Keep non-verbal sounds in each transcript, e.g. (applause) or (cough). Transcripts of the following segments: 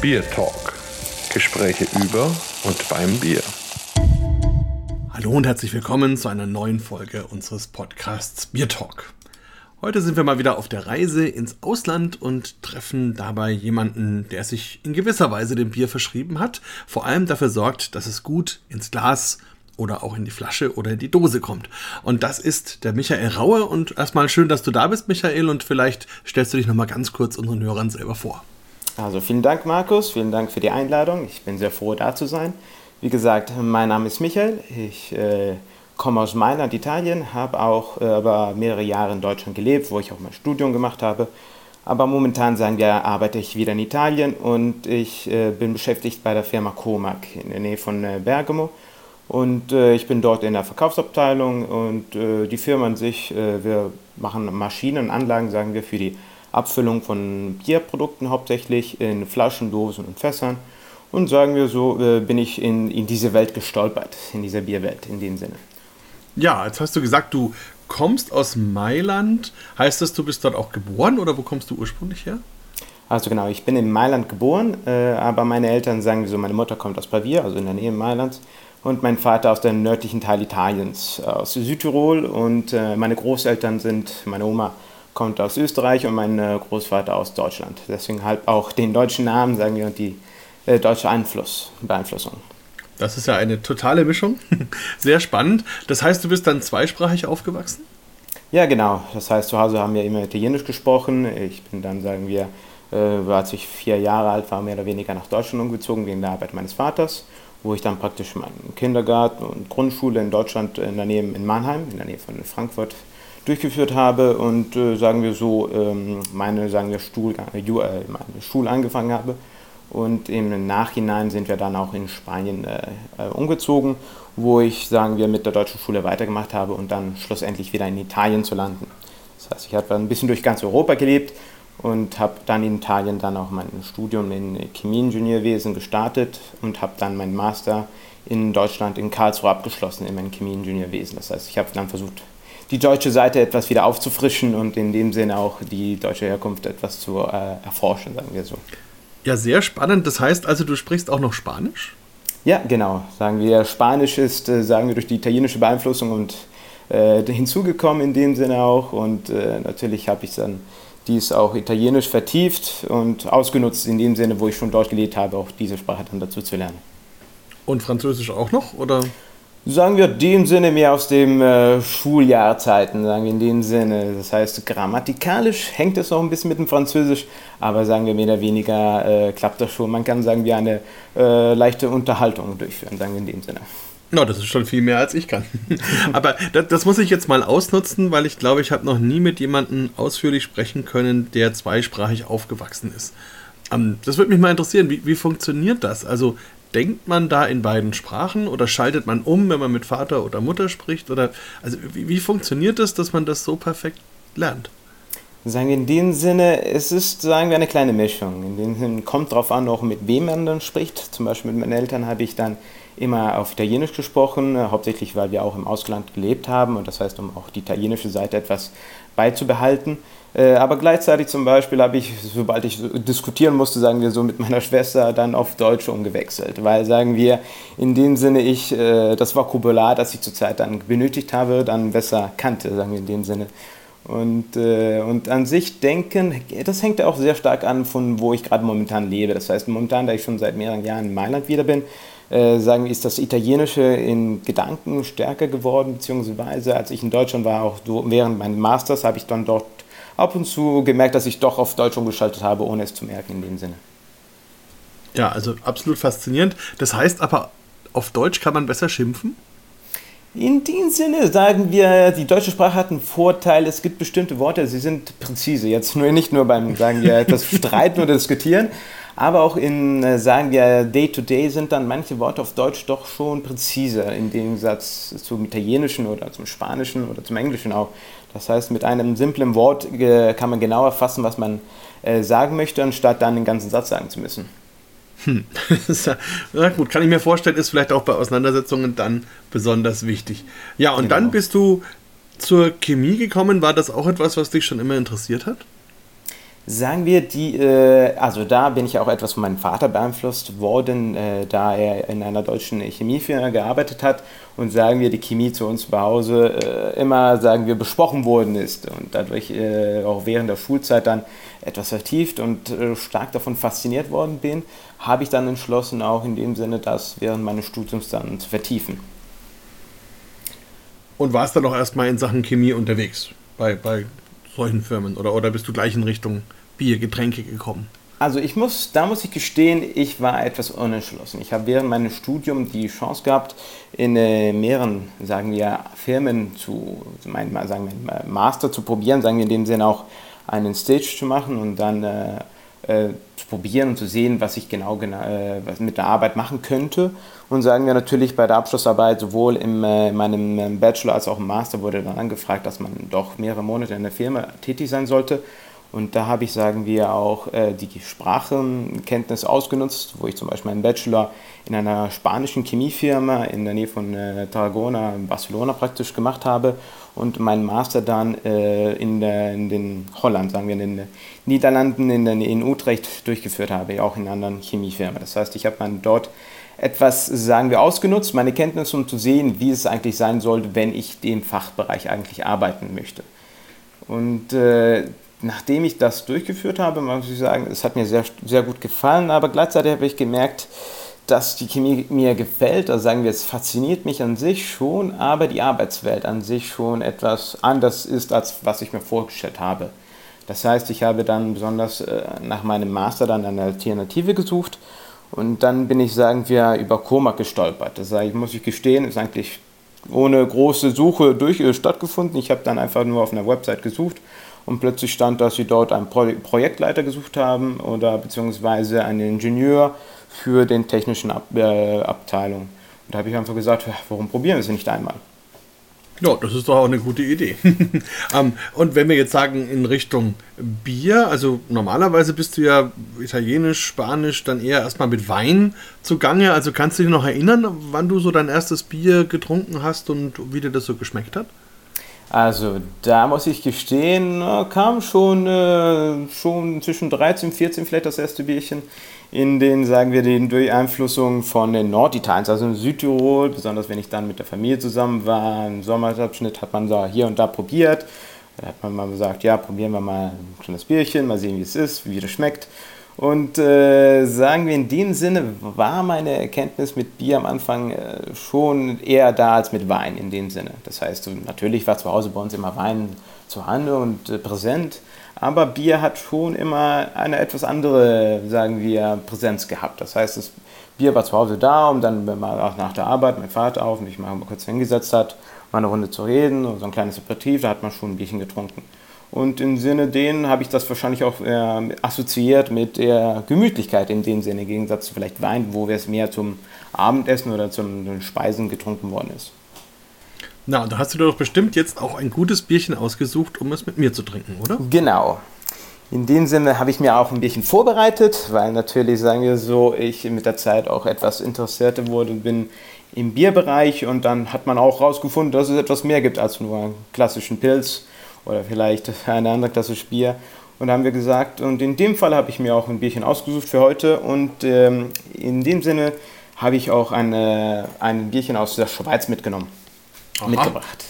Bier Talk. Gespräche über und beim Bier. Hallo und herzlich willkommen zu einer neuen Folge unseres Podcasts Bier Talk. Heute sind wir mal wieder auf der Reise ins Ausland und treffen dabei jemanden, der sich in gewisser Weise dem Bier verschrieben hat, vor allem dafür sorgt, dass es gut ins Glas oder auch in die Flasche oder in die Dose kommt. Und das ist der Michael Raue und erstmal schön, dass du da bist, Michael, und vielleicht stellst du dich nochmal ganz kurz unseren Hörern selber vor. Also vielen Dank, Markus, vielen Dank für die Einladung. Ich bin sehr froh, da zu sein. Wie gesagt, mein Name ist Michael. Ich äh, komme aus Mailand, Italien, habe auch äh, mehrere Jahre in Deutschland gelebt, wo ich auch mein Studium gemacht habe. Aber momentan, sagen wir, arbeite ich wieder in Italien und ich äh, bin beschäftigt bei der Firma Comac in der Nähe von äh, Bergamo. Und äh, ich bin dort in der Verkaufsabteilung und äh, die Firma an sich, wir machen Maschinen und Anlagen, sagen wir, für die Abfüllung von Bierprodukten hauptsächlich in Flaschen, Dosen und Fässern. Und sagen wir so, bin ich in, in diese Welt gestolpert, in dieser Bierwelt in dem Sinne. Ja, jetzt hast du gesagt, du kommst aus Mailand. Heißt das, du bist dort auch geboren oder wo kommst du ursprünglich her? Also genau, ich bin in Mailand geboren, äh, aber meine Eltern sagen so, meine Mutter kommt aus Pavia, also in der Nähe Mailands, und mein Vater aus dem nördlichen Teil Italiens, aus Südtirol. Und äh, meine Großeltern sind, meine Oma kommt aus Österreich und mein äh, Großvater aus Deutschland. Deswegen halt auch den deutschen Namen, sagen wir, und die äh, deutsche Einfluss, Beeinflussung. Das ist ja eine totale Mischung. (laughs) Sehr spannend. Das heißt, du bist dann zweisprachig aufgewachsen? Ja, genau. Das heißt, zu Hause haben wir immer Italienisch gesprochen. Ich bin dann, sagen wir, äh, als ich vier Jahre alt war, mehr oder weniger nach Deutschland umgezogen wegen der Arbeit meines Vaters, wo ich dann praktisch meinen Kindergarten und Grundschule in Deutschland in der Nähe in Mannheim, in der Nähe von Frankfurt, durchgeführt habe und äh, sagen wir so ähm, meine sagen wir Stuhl, äh, meine Schule angefangen habe und im Nachhinein sind wir dann auch in Spanien äh, äh, umgezogen, wo ich, sagen wir, mit der deutschen Schule weitergemacht habe und dann schlussendlich wieder in Italien zu landen. Das heißt, ich habe ein bisschen durch ganz Europa gelebt und habe dann in Italien dann auch mein Studium in Chemieingenieurwesen gestartet und habe dann meinen Master in Deutschland in Karlsruhe abgeschlossen in meinem Chemieingenieurwesen. Das heißt, ich habe dann versucht, die deutsche Seite etwas wieder aufzufrischen und in dem Sinne auch die deutsche Herkunft etwas zu äh, erforschen, sagen wir so. Ja, sehr spannend. Das heißt also, du sprichst auch noch Spanisch? Ja, genau. Sagen wir, Spanisch ist, äh, sagen wir, durch die italienische Beeinflussung und äh, hinzugekommen in dem Sinne auch. Und äh, natürlich habe ich dann dies auch italienisch vertieft und ausgenutzt in dem Sinne, wo ich schon dort gelebt habe, auch diese Sprache dann dazu zu lernen. Und Französisch auch noch, oder? Sagen wir dem Sinne mehr aus dem äh, Schuljahrzeiten, sagen wir in dem Sinne. Das heißt, grammatikalisch hängt es noch ein bisschen mit dem Französisch, aber sagen wir mehr oder weniger äh, klappt das schon. Man kann sagen wir eine äh, leichte Unterhaltung durchführen, sagen wir in dem Sinne. No, das ist schon viel mehr als ich kann. (laughs) aber das, das, muss ich jetzt mal ausnutzen, weil ich glaube, ich habe noch nie mit jemandem ausführlich sprechen können, der zweisprachig aufgewachsen ist. Ähm, das würde mich mal interessieren, wie, wie funktioniert das? Also denkt man da in beiden Sprachen oder schaltet man um, wenn man mit Vater oder Mutter spricht? Oder also wie, wie funktioniert das, dass man das so perfekt lernt? Sagen wir in dem Sinne, es ist, sagen wir, eine kleine Mischung. In dem Sinne kommt darauf an, auch mit wem man dann spricht. Zum Beispiel mit meinen Eltern habe ich dann immer auf Italienisch gesprochen, hauptsächlich weil wir auch im Ausland gelebt haben und das heißt, um auch die italienische Seite etwas beizubehalten. Äh, aber gleichzeitig zum Beispiel habe ich, sobald ich diskutieren musste, sagen wir so, mit meiner (laughs) Schwester dann auf Deutsch umgewechselt. Weil, sagen wir, in dem Sinne ich äh, das Vokabular, das ich zurzeit dann benötigt habe, dann besser kannte, sagen wir in dem Sinne. Und, äh, und an sich denken, das hängt ja auch sehr stark an, von wo ich gerade momentan lebe. Das heißt, momentan, da ich schon seit mehreren Jahren in Mailand wieder bin, äh, sagen wir, ist das Italienische in Gedanken stärker geworden, beziehungsweise als ich in Deutschland war, auch während meines Masters, habe ich dann dort ab und zu gemerkt, dass ich doch auf Deutsch umgeschaltet habe, ohne es zu merken in dem Sinne. Ja, also absolut faszinierend. Das heißt aber, auf Deutsch kann man besser schimpfen? In dem Sinne sagen wir, die deutsche Sprache hat einen Vorteil, es gibt bestimmte Worte, sie sind präzise. Jetzt nur, nicht nur beim, sagen wir, etwas (laughs) streiten oder diskutieren, aber auch in, äh, sagen wir, Day-to-Day -Day sind dann manche Worte auf Deutsch doch schon präziser, im Gegensatz zum Italienischen oder zum Spanischen oder zum Englischen auch. Das heißt, mit einem simplen Wort äh, kann man genau erfassen, was man äh, sagen möchte, anstatt dann den ganzen Satz sagen zu müssen. Hm. (laughs) ja, gut, kann ich mir vorstellen, ist vielleicht auch bei Auseinandersetzungen dann besonders wichtig. Ja, und genau. dann bist du zur Chemie gekommen. War das auch etwas, was dich schon immer interessiert hat? Sagen wir, die, äh, also da bin ich auch etwas von meinem Vater beeinflusst worden, äh, da er in einer deutschen Chemiefirma gearbeitet hat und sagen wir, die Chemie zu uns zu Hause äh, immer, sagen wir, besprochen worden ist und dadurch äh, auch während der Schulzeit dann etwas vertieft und äh, stark davon fasziniert worden bin, habe ich dann entschlossen, auch in dem Sinne, das während meines Studiums dann zu vertiefen. Und warst dann auch erstmal in Sachen Chemie unterwegs bei, bei solchen oder, oder bist du gleich in Richtung Bier, Getränke gekommen? Also ich muss, da muss ich gestehen, ich war etwas unentschlossen. Ich habe während meines Studiums die Chance gehabt, in äh, mehreren, sagen wir, Firmen zu, mein, sagen wir, Master zu probieren, sagen wir in dem Sinne auch einen Stage zu machen und dann äh, äh, zu probieren und zu sehen, was ich genau, genau äh, was mit der Arbeit machen könnte. Und sagen wir natürlich bei der Abschlussarbeit, sowohl äh, in meinem Bachelor als auch im Master wurde dann angefragt, dass man doch mehrere Monate in der Firma tätig sein sollte. Und da habe ich, sagen wir, auch äh, die Sprachenkenntnis ausgenutzt, wo ich zum Beispiel meinen Bachelor in einer spanischen Chemiefirma in der Nähe von äh, Tarragona, Barcelona praktisch gemacht habe und meinen Master dann äh, in, der, in den Holland, sagen wir, in den Niederlanden, in, der, in Utrecht durchgeführt habe, auch in anderen Chemiefirmen. Das heißt, ich habe dann dort etwas, sagen wir, ausgenutzt, meine Kenntnisse, um zu sehen, wie es eigentlich sein sollte, wenn ich dem Fachbereich eigentlich arbeiten möchte. Und äh, nachdem ich das durchgeführt habe, muss ich sagen, es hat mir sehr, sehr gut gefallen, aber gleichzeitig habe ich gemerkt, dass die Chemie mir gefällt, also sagen wir, es fasziniert mich an sich schon, aber die Arbeitswelt an sich schon etwas anders ist, als was ich mir vorgestellt habe. Das heißt, ich habe dann besonders äh, nach meinem Master dann eine Alternative gesucht und dann bin ich, sagen wir, über Koma gestolpert. Das heißt, muss ich gestehen, ist eigentlich ohne große Suche durch stattgefunden. Ich habe dann einfach nur auf einer Website gesucht und plötzlich stand, dass sie dort einen Pro Projektleiter gesucht haben oder beziehungsweise einen Ingenieur für den technischen Ab äh, Abteilung. Und da habe ich einfach gesagt, warum probieren wir es nicht einmal? Ja, das ist doch auch eine gute Idee. (laughs) ähm, und wenn wir jetzt sagen in Richtung Bier, also normalerweise bist du ja italienisch, spanisch, dann eher erstmal mit Wein zugange. Also kannst du dich noch erinnern, wann du so dein erstes Bier getrunken hast und wie dir das so geschmeckt hat? Also da muss ich gestehen, kam schon, äh, schon zwischen 13 und 14 vielleicht das erste Bierchen in den, sagen wir, den Durcheinflussungen von den Norditaliens, also in Südtirol, besonders wenn ich dann mit der Familie zusammen war, im Sommerabschnitt hat man so hier und da probiert. Da hat man mal gesagt, ja, probieren wir mal ein kleines Bierchen, mal sehen, wie es ist, wie das schmeckt. Und äh, sagen wir, in dem Sinne war meine Erkenntnis mit Bier am Anfang äh, schon eher da als mit Wein in dem Sinne. Das heißt, natürlich war zu Hause bei uns immer Wein zu Hause und äh, präsent, aber Bier hat schon immer eine etwas andere, sagen wir, Präsenz gehabt. Das heißt, das Bier war zu Hause da, um dann, wenn man auch nach der Arbeit mein Vater auf mich mal kurz hingesetzt hat, mal eine Runde zu reden, so ein kleines Aperitif, da hat man schon ein Bierchen getrunken. Und im Sinne denen habe ich das wahrscheinlich auch äh, assoziiert mit der Gemütlichkeit in dem Sinne, im Gegensatz zu vielleicht Wein, wo es mehr zum Abendessen oder zum Speisen getrunken worden ist. Na, da hast du doch bestimmt jetzt auch ein gutes Bierchen ausgesucht, um es mit mir zu trinken, oder? Genau. In dem Sinne habe ich mir auch ein Bierchen vorbereitet, weil natürlich, sagen wir so, ich mit der Zeit auch etwas interessierter wurde und bin im Bierbereich und dann hat man auch herausgefunden, dass es etwas mehr gibt als nur einen klassischen Pilz oder vielleicht (laughs) eine andere Klasse Bier. Und da haben wir gesagt, und in dem Fall habe ich mir auch ein Bierchen ausgesucht für heute. Und ähm, in dem Sinne habe ich auch eine, ein Bierchen aus der Schweiz mitgenommen, Aha. mitgebracht.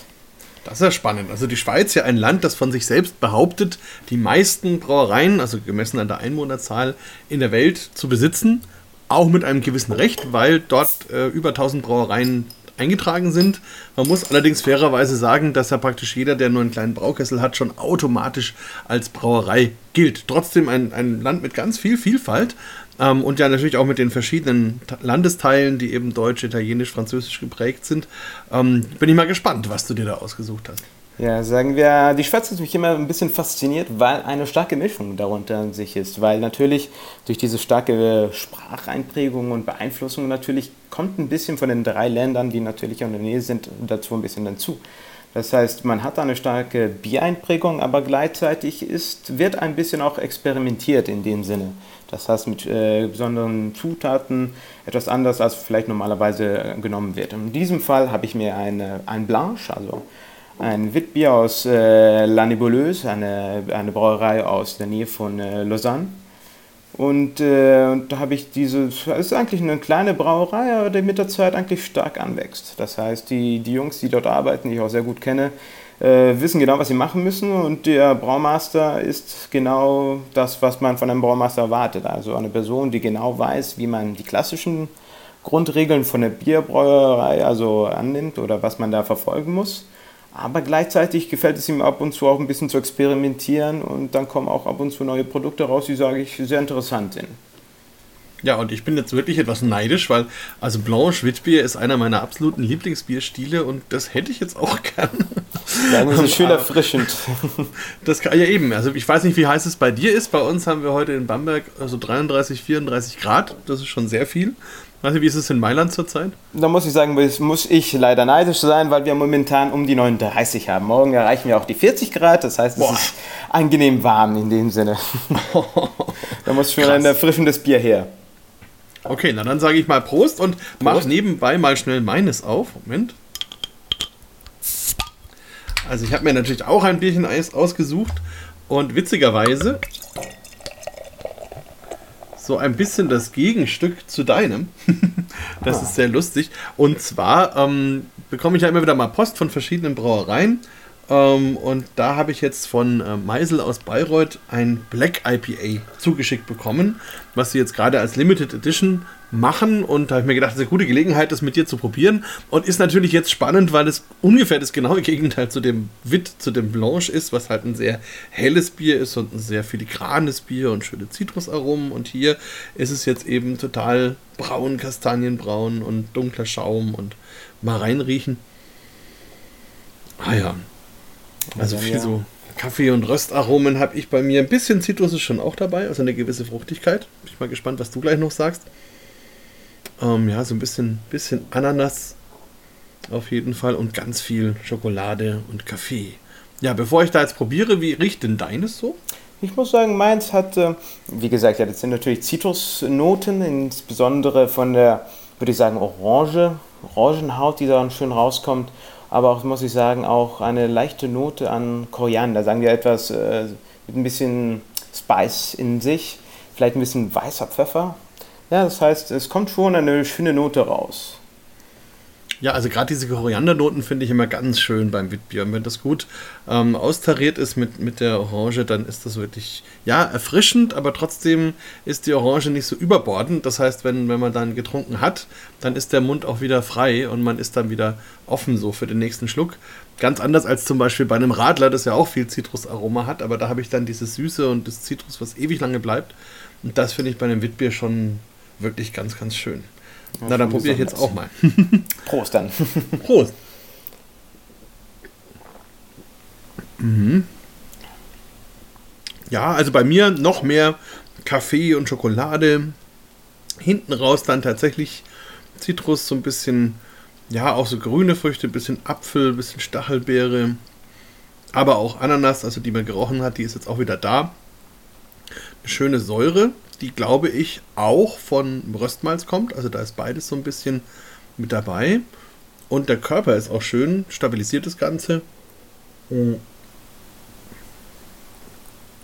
Das ist ja spannend. Also die Schweiz ja ein Land, das von sich selbst behauptet, die meisten Brauereien, also gemessen an der Einwohnerzahl in der Welt zu besitzen. Auch mit einem gewissen Recht, weil dort äh, über 1000 Brauereien eingetragen sind. Man muss allerdings fairerweise sagen, dass ja praktisch jeder, der nur einen kleinen Braukessel hat, schon automatisch als Brauerei gilt. Trotzdem ein, ein Land mit ganz viel Vielfalt ähm, und ja natürlich auch mit den verschiedenen Landesteilen, die eben deutsch, italienisch, französisch geprägt sind. Ähm, bin ich mal gespannt, was du dir da ausgesucht hast. Ja, sagen wir, die Schweiz hat mich immer ein bisschen fasziniert, weil eine starke Mischung darunter an sich ist. Weil natürlich durch diese starke Spracheinprägung und Beeinflussung natürlich kommt ein bisschen von den drei Ländern, die natürlich in der Nähe sind, dazu ein bisschen dazu. Das heißt, man hat eine starke Biereinprägung, aber gleichzeitig ist, wird ein bisschen auch experimentiert in dem Sinne. Das heißt, mit äh, besonderen Zutaten etwas anders, als vielleicht normalerweise genommen wird. In diesem Fall habe ich mir eine, ein Blanche, also ein Witbier aus äh, La Nebuleuse, eine, eine Brauerei aus der Nähe von äh, Lausanne. Und, äh, und da habe ich diese, es ist eigentlich eine kleine Brauerei, aber die mit der Zeit eigentlich stark anwächst. Das heißt, die, die Jungs, die dort arbeiten, die ich auch sehr gut kenne, äh, wissen genau, was sie machen müssen und der Braumeister ist genau das, was man von einem Braumeister erwartet. Also eine Person, die genau weiß, wie man die klassischen Grundregeln von der Bierbrauerei also annimmt oder was man da verfolgen muss. Aber gleichzeitig gefällt es ihm ab und zu auch ein bisschen zu experimentieren und dann kommen auch ab und zu neue Produkte raus, die, sage ich, sehr interessant sind. Ja, und ich bin jetzt wirklich etwas neidisch, weil also Blanche Witbier ist einer meiner absoluten Lieblingsbierstile und das hätte ich jetzt auch (laughs) gern. Ja, das ist schön erfrischend. (laughs) Das kann ja eben. Also ich weiß nicht, wie heiß es bei dir ist. Bei uns haben wir heute in Bamberg also 33, 34 Grad. Das ist schon sehr viel. Weißt du, wie ist es in Mailand zurzeit? Da muss ich sagen, muss ich leider neidisch sein, weil wir momentan um die 39 haben. Morgen erreichen wir auch die 40 Grad, das heißt, es Boah. ist angenehm warm in dem Sinne. (laughs) da muss schon Krass. ein erfrischendes Bier her. Okay, na dann sage ich mal Prost und mach nebenbei mal schnell meines auf. Moment. Also ich habe mir natürlich auch ein Bierchen Eis ausgesucht und witzigerweise so ein bisschen das Gegenstück zu deinem. (laughs) das ist sehr lustig. Und zwar ähm, bekomme ich ja immer wieder mal Post von verschiedenen Brauereien. Ähm, und da habe ich jetzt von äh, Meisel aus Bayreuth ein Black IPA zugeschickt bekommen, was sie jetzt gerade als Limited Edition machen und da habe ich mir gedacht, das ist eine gute Gelegenheit, das mit dir zu probieren und ist natürlich jetzt spannend, weil es ungefähr das genaue (laughs) Gegenteil zu dem Wit, zu dem Blanche ist, was halt ein sehr helles Bier ist und ein sehr filigranes Bier und schöne Zitrusaromen und hier ist es jetzt eben total braun, kastanienbraun und dunkler Schaum und mal reinriechen. Ah ja, also viel so Kaffee- und Röstaromen habe ich bei mir. Ein bisschen Zitrus ist schon auch dabei, also eine gewisse Fruchtigkeit. Bin ich mal gespannt, was du gleich noch sagst. Ähm, ja, so ein bisschen, bisschen Ananas auf jeden Fall und ganz viel Schokolade und Kaffee. Ja, bevor ich da jetzt probiere, wie riecht denn deines so? Ich muss sagen, meins hat, äh, wie gesagt, ja, das sind natürlich Zitrusnoten, insbesondere von der, würde ich sagen, Orange, Orangenhaut, die da schön rauskommt. Aber auch, muss ich sagen, auch eine leichte Note an Koriander. Sagen wir etwas äh, mit ein bisschen Spice in sich. Vielleicht ein bisschen weißer Pfeffer, ja, das heißt, es kommt schon eine schöne Note raus. Ja, also gerade diese Koriandernoten finde ich immer ganz schön beim Witbier. Und wenn das gut ähm, austariert ist mit, mit der Orange, dann ist das wirklich, ja, erfrischend, aber trotzdem ist die Orange nicht so überbordend. Das heißt, wenn, wenn man dann getrunken hat, dann ist der Mund auch wieder frei und man ist dann wieder offen so für den nächsten Schluck. Ganz anders als zum Beispiel bei einem Radler, das ja auch viel Zitrusaroma hat, aber da habe ich dann dieses Süße und das Zitrus, was ewig lange bleibt. Und das finde ich bei einem Witbier schon wirklich ganz, ganz schön. Ja, Na, dann probiere ich jetzt auch mal. (laughs) Prost dann. (laughs) Prost. Mhm. Ja, also bei mir noch mehr Kaffee und Schokolade. Hinten raus dann tatsächlich Zitrus, so ein bisschen, ja, auch so grüne Früchte, ein bisschen Apfel, ein bisschen Stachelbeere. Aber auch Ananas, also die man gerochen hat, die ist jetzt auch wieder da. Eine schöne Säure, die glaube ich auch von Röstmalz kommt. Also da ist beides so ein bisschen mit dabei. Und der Körper ist auch schön, stabilisiert das Ganze.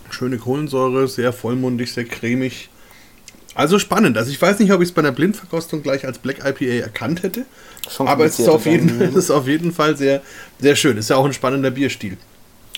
Schöne Kohlensäure, sehr vollmundig, sehr cremig. Also spannend. Also ich weiß nicht, ob ich es bei einer Blindverkostung gleich als Black IPA erkannt hätte. aber es ist, auf jeden, (laughs) es ist auf jeden Fall sehr, sehr schön. Ist ja auch ein spannender Bierstil.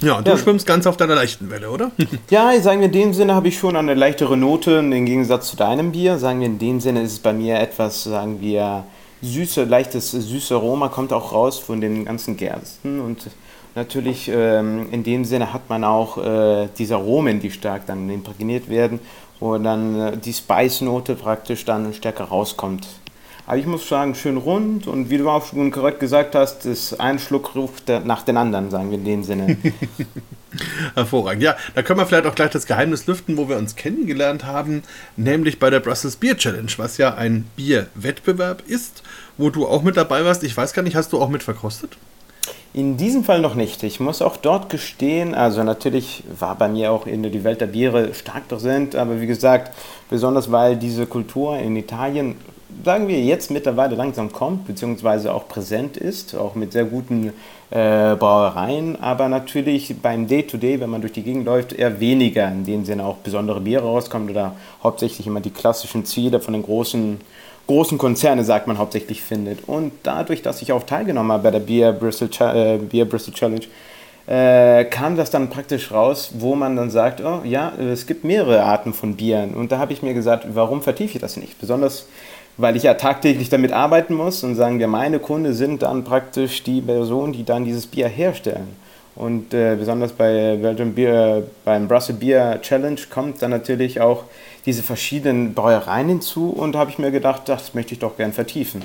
Ja, und du ja. schwimmst ganz auf deiner leichten Welle, oder? (laughs) Ja, sagen wir, in dem Sinne habe ich schon eine leichtere Note im Gegensatz zu deinem Bier. Sagen wir, in dem Sinne ist es bei mir etwas, sagen wir, süße, leichtes süße Aroma kommt auch raus von den ganzen Gersten und natürlich ähm, in dem Sinne hat man auch äh, diese Aromen, die stark dann imprägniert werden, wo dann äh, die Spice-Note praktisch dann stärker rauskommt. Aber ich muss sagen, schön rund und wie du auch schon korrekt gesagt hast, ist ein Schluck ruft nach den anderen, sagen wir in dem Sinne. (laughs) Hervorragend. Ja, da können wir vielleicht auch gleich das Geheimnis lüften, wo wir uns kennengelernt haben, nämlich bei der Brussels Beer Challenge, was ja ein Bierwettbewerb ist, wo du auch mit dabei warst. Ich weiß gar nicht, hast du auch mit verkostet? In diesem Fall noch nicht. Ich muss auch dort gestehen, also natürlich war bei mir auch in die Welt der Biere stark präsent, aber wie gesagt, besonders weil diese Kultur in Italien sagen wir, jetzt mittlerweile langsam kommt, beziehungsweise auch präsent ist, auch mit sehr guten äh, Brauereien, aber natürlich beim Day-to-Day, -Day, wenn man durch die Gegend läuft, eher weniger, in dem Sinne auch besondere Biere rauskommen oder hauptsächlich immer die klassischen Ziele von den großen, großen Konzernen, sagt man, hauptsächlich findet. Und dadurch, dass ich auch teilgenommen habe bei der Beer Bristol, äh, Beer Bristol Challenge, äh, kam das dann praktisch raus, wo man dann sagt, oh ja, es gibt mehrere Arten von Bieren. Und da habe ich mir gesagt, warum vertiefe ich das nicht? Besonders weil ich ja tagtäglich damit arbeiten muss und sagen wir, meine Kunden sind dann praktisch die Personen, die dann dieses Bier herstellen. Und äh, besonders bei Belgian Beer, beim Brussels Beer Challenge kommt dann natürlich auch diese verschiedenen Brauereien hinzu und habe ich mir gedacht, das möchte ich doch gern vertiefen.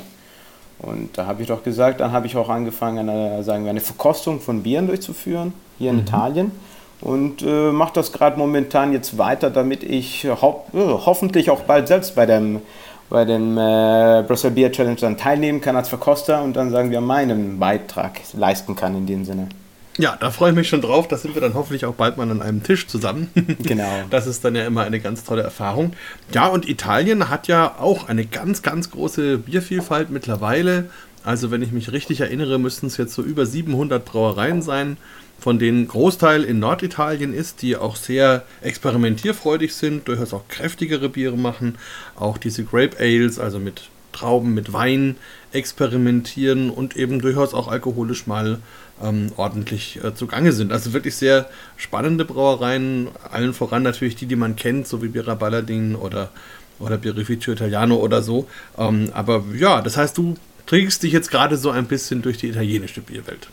Und da habe ich doch gesagt, dann habe ich auch angefangen, eine, sagen wir, eine Verkostung von Bieren durchzuführen, hier in mhm. Italien. Und äh, mache das gerade momentan jetzt weiter, damit ich ho äh, hoffentlich auch bald selbst bei dem, bei dem äh, Brussels Beer Challenge dann teilnehmen kann als Verkoster und dann sagen wir meinen Beitrag leisten kann in dem Sinne. Ja, da freue ich mich schon drauf. Da sind wir dann hoffentlich auch bald mal an einem Tisch zusammen. (laughs) Genau. Das ist dann ja immer eine ganz tolle Erfahrung. Ja, und Italien hat ja auch eine ganz, ganz große Biervielfalt mittlerweile. Also, wenn ich mich richtig erinnere, müssten es jetzt so über 700 Brauereien sein, von denen Großteil in Norditalien ist, die auch sehr experimentierfreudig sind, durchaus auch kräftigere Biere machen. Auch diese Grape Ales, also mit Trauben, mit Wein experimentieren und eben durchaus auch alkoholisch mal ähm, ordentlich äh, zugange sind. Also wirklich sehr spannende Brauereien, allen voran natürlich die, die man kennt, so wie Birra Balladin oder, oder Birrificio Italiano oder so. Ähm, aber ja, das heißt, du trägst dich jetzt gerade so ein bisschen durch die italienische Bierwelt.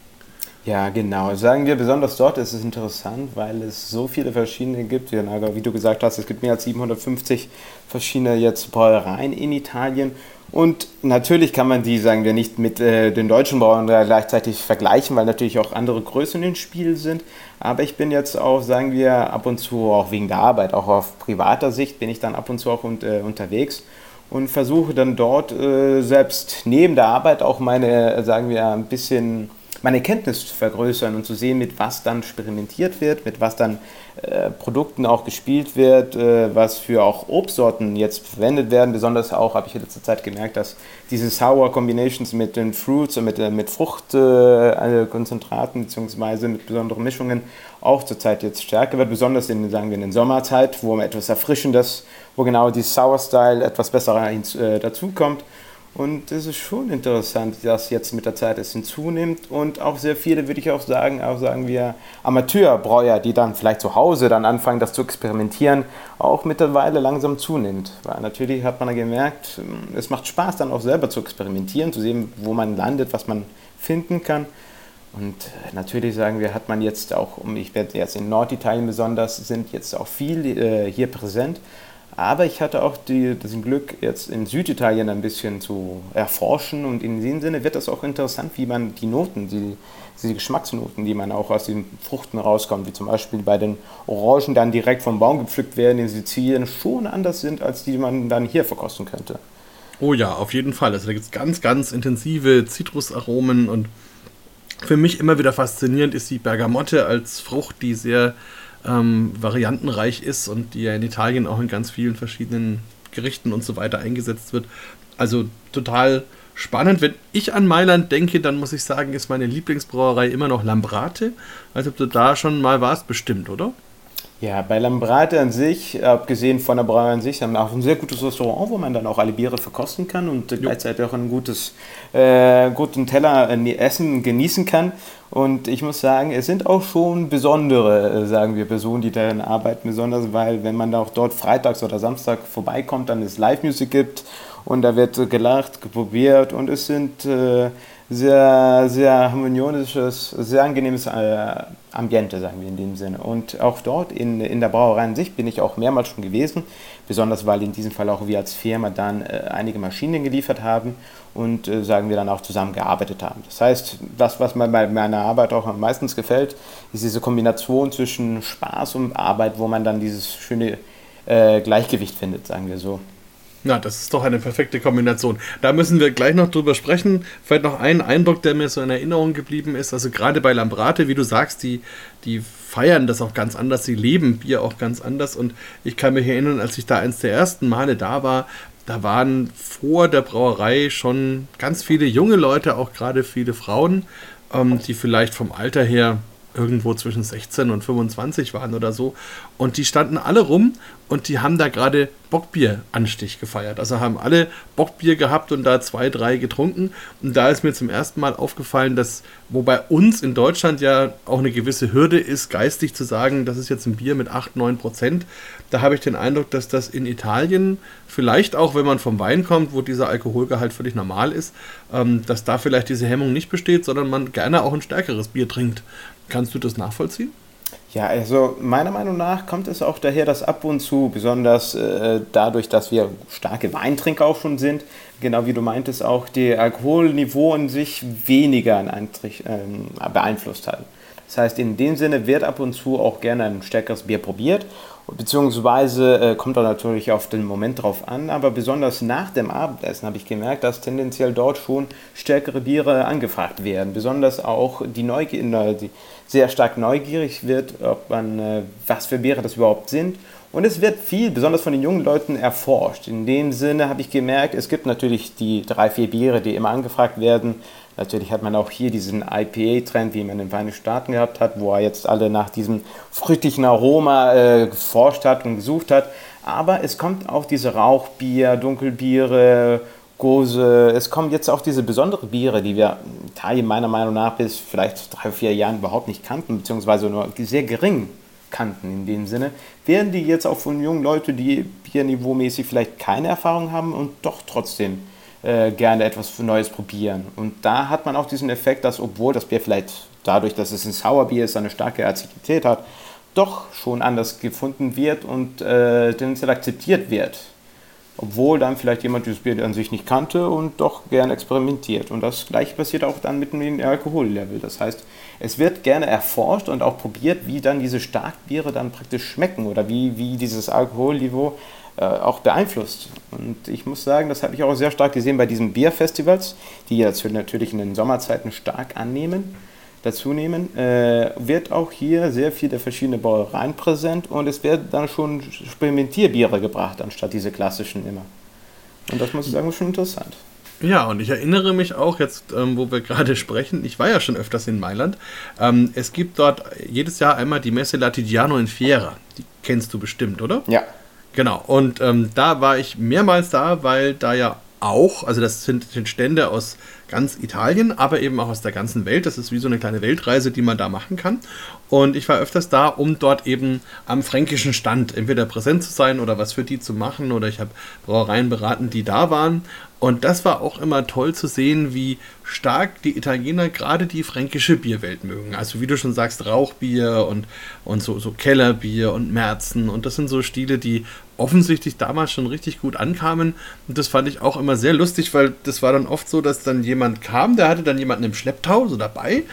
Ja, genau. Sagen wir, besonders dort ist es interessant, weil es so viele verschiedene gibt. Wie du gesagt hast, es gibt mehr als 750 verschiedene jetzt Brauereien in Italien. Und natürlich kann man die, sagen wir, nicht mit äh, den deutschen Bauern gleichzeitig vergleichen, weil natürlich auch andere Größen im Spiel sind. Aber ich bin jetzt auch, sagen wir, ab und zu, auch wegen der Arbeit, auch auf privater Sicht, bin ich dann ab und zu auch und, äh, unterwegs und versuche dann dort äh, selbst neben der Arbeit auch meine, sagen wir, ein bisschen meine Kenntnis zu vergrößern und zu sehen, mit was dann experimentiert wird, mit was dann äh, Produkten auch gespielt wird, äh, was für auch Obstsorten jetzt verwendet werden. Besonders auch habe ich in letzter Zeit gemerkt, dass diese Sour Combinations mit den Fruits und mit, äh, mit Fruchtkonzentraten äh, bzw. mit besonderen Mischungen auch zurzeit jetzt stärker wird, besonders in, sagen wir, in der Sommerzeit, wo man etwas Erfrischendes, wo genau die Sour Style etwas besser äh, dazukommt. Und es ist schon interessant, dass jetzt mit der Zeit es hinzunimmt und auch sehr viele, würde ich auch sagen, auch sagen wir Amateurbräuer, die dann vielleicht zu Hause dann anfangen, das zu experimentieren, auch mittlerweile langsam zunimmt. Weil natürlich hat man gemerkt, es macht Spaß dann auch selber zu experimentieren, zu sehen, wo man landet, was man finden kann. Und natürlich sagen wir, hat man jetzt auch, ich werde jetzt in Norditalien besonders, sind jetzt auch viel äh, hier präsent. Aber ich hatte auch die, das Glück, jetzt in Süditalien ein bisschen zu erforschen und in dem Sinne wird das auch interessant, wie man die Noten, die, die Geschmacksnoten, die man auch aus den Fruchten rauskommt, wie zum Beispiel bei den Orangen dann direkt vom Baum gepflückt werden in Sizilien, schon anders sind, als die man dann hier verkosten könnte. Oh ja, auf jeden Fall. Also da gibt es ganz, ganz intensive Zitrusaromen und für mich immer wieder faszinierend ist die Bergamotte als Frucht, die sehr ähm, variantenreich ist und die ja in Italien auch in ganz vielen verschiedenen Gerichten und so weiter eingesetzt wird. Also total spannend. Wenn ich an Mailand denke, dann muss ich sagen, ist meine Lieblingsbrauerei immer noch Lambrate. Also ob du da schon mal warst, bestimmt, oder? Ja, bei Lambrate an sich, abgesehen von der Brauerei an sich, haben wir auch ein sehr gutes Restaurant, wo man dann auch alle Biere verkosten kann und jo. gleichzeitig auch einen gutes, äh, guten Teller äh, Essen genießen kann. Und ich muss sagen, es sind auch schon besondere, äh, sagen wir, Personen, die darin arbeiten, besonders weil, wenn man auch dort freitags oder Samstag vorbeikommt, dann es Live-Music gibt und da wird gelacht, geprobiert und es sind äh, sehr, sehr harmonisches, sehr angenehmes äh, Ambiente, sagen wir in dem Sinne. Und auch dort in, in der Brauerei an sich bin ich auch mehrmals schon gewesen, besonders weil in diesem Fall auch wir als Firma dann äh, einige Maschinen geliefert haben und äh, sagen wir dann auch zusammengearbeitet haben. Das heißt, das, was mir bei meiner Arbeit auch am meisten gefällt, ist diese Kombination zwischen Spaß und Arbeit, wo man dann dieses schöne äh, Gleichgewicht findet, sagen wir so. Na, das ist doch eine perfekte Kombination. Da müssen wir gleich noch drüber sprechen. Vielleicht noch ein Eindruck, der mir so in Erinnerung geblieben ist. Also gerade bei Lambrate, wie du sagst, die, die feiern das auch ganz anders, sie leben Bier auch ganz anders. Und ich kann mich erinnern, als ich da eins der ersten Male da war, da waren vor der Brauerei schon ganz viele junge Leute, auch gerade viele Frauen, ähm, die vielleicht vom Alter her irgendwo zwischen 16 und 25 waren oder so. Und die standen alle rum und die haben da gerade Bockbier-Anstich gefeiert. Also haben alle Bockbier gehabt und da zwei, drei getrunken. Und da ist mir zum ersten Mal aufgefallen, dass, wo bei uns in Deutschland ja auch eine gewisse Hürde ist, geistig zu sagen, das ist jetzt ein Bier mit 8, 9 Prozent, da habe ich den Eindruck, dass das in Italien, vielleicht auch wenn man vom Wein kommt, wo dieser Alkoholgehalt völlig normal ist, ähm, dass da vielleicht diese Hemmung nicht besteht, sondern man gerne auch ein stärkeres Bier trinkt. Kannst du das nachvollziehen? Ja, also meiner Meinung nach kommt es auch daher, dass ab und zu, besonders äh, dadurch, dass wir starke Weintrinker auch schon sind, genau wie du meintest, auch die Alkoholniveau in sich weniger äh, beeinflusst hat. Das heißt, in dem Sinne wird ab und zu auch gerne ein stärkeres Bier probiert Beziehungsweise äh, kommt auch natürlich auf den Moment drauf an, aber besonders nach dem Abendessen habe ich gemerkt, dass tendenziell dort schon stärkere Biere angefragt werden. Besonders auch die Neugier, die sehr stark neugierig wird, ob man, äh, was für Biere das überhaupt sind. Und es wird viel, besonders von den jungen Leuten, erforscht. In dem Sinne habe ich gemerkt, es gibt natürlich die drei, vier Biere, die immer angefragt werden Natürlich hat man auch hier diesen IPA-Trend, wie man in den Vereinigten Staaten gehabt hat, wo er jetzt alle nach diesem früchtigen Aroma äh, geforscht hat und gesucht hat. Aber es kommt auch diese Rauchbier, Dunkelbiere, Gose. Es kommen jetzt auch diese besonderen Biere, die wir in Italien meiner Meinung nach bis vielleicht drei, vier Jahren überhaupt nicht kannten, beziehungsweise nur sehr gering kannten in dem Sinne, werden die jetzt auch von jungen Leuten, die bierniveaumäßig vielleicht keine Erfahrung haben und doch trotzdem äh, gerne etwas Neues probieren. Und da hat man auch diesen Effekt, dass obwohl das Bier vielleicht dadurch, dass es ein Sauerbier ist, eine starke Azidität hat, doch schon anders gefunden wird und äh, tendenziell akzeptiert wird. Obwohl dann vielleicht jemand dieses Bier an sich nicht kannte und doch gerne experimentiert. Und das gleiche passiert auch dann mit dem Alkohollevel. Das heißt, es wird gerne erforscht und auch probiert, wie dann diese Starkbiere dann praktisch schmecken oder wie, wie dieses Alkoholniveau auch beeinflusst. Und ich muss sagen, das habe ich auch sehr stark gesehen bei diesen Bierfestivals, die jetzt natürlich in den Sommerzeiten stark annehmen, dazu nehmen, äh, wird auch hier sehr viele verschiedene Brauereien präsent und es werden dann schon Experimentierbiere gebracht, anstatt diese klassischen immer. Und das muss ich sagen, ist schon interessant. Ja, und ich erinnere mich auch jetzt, ähm, wo wir gerade sprechen, ich war ja schon öfters in Mailand. Ähm, es gibt dort jedes Jahr einmal die Messe Latigiano in Fiera. Die kennst du bestimmt, oder? Ja. Genau, und ähm, da war ich mehrmals da, weil da ja auch, also das sind, sind Stände aus ganz Italien, aber eben auch aus der ganzen Welt. Das ist wie so eine kleine Weltreise, die man da machen kann. Und ich war öfters da, um dort eben am fränkischen Stand entweder präsent zu sein oder was für die zu machen. Oder ich habe Brauereien beraten, die da waren. Und das war auch immer toll zu sehen, wie stark die Italiener gerade die fränkische Bierwelt mögen. Also wie du schon sagst, Rauchbier und, und so, so Kellerbier und Märzen. Und das sind so Stile, die offensichtlich damals schon richtig gut ankamen. Und das fand ich auch immer sehr lustig, weil das war dann oft so, dass dann jemand kam, der hatte dann jemanden im Schlepptau so dabei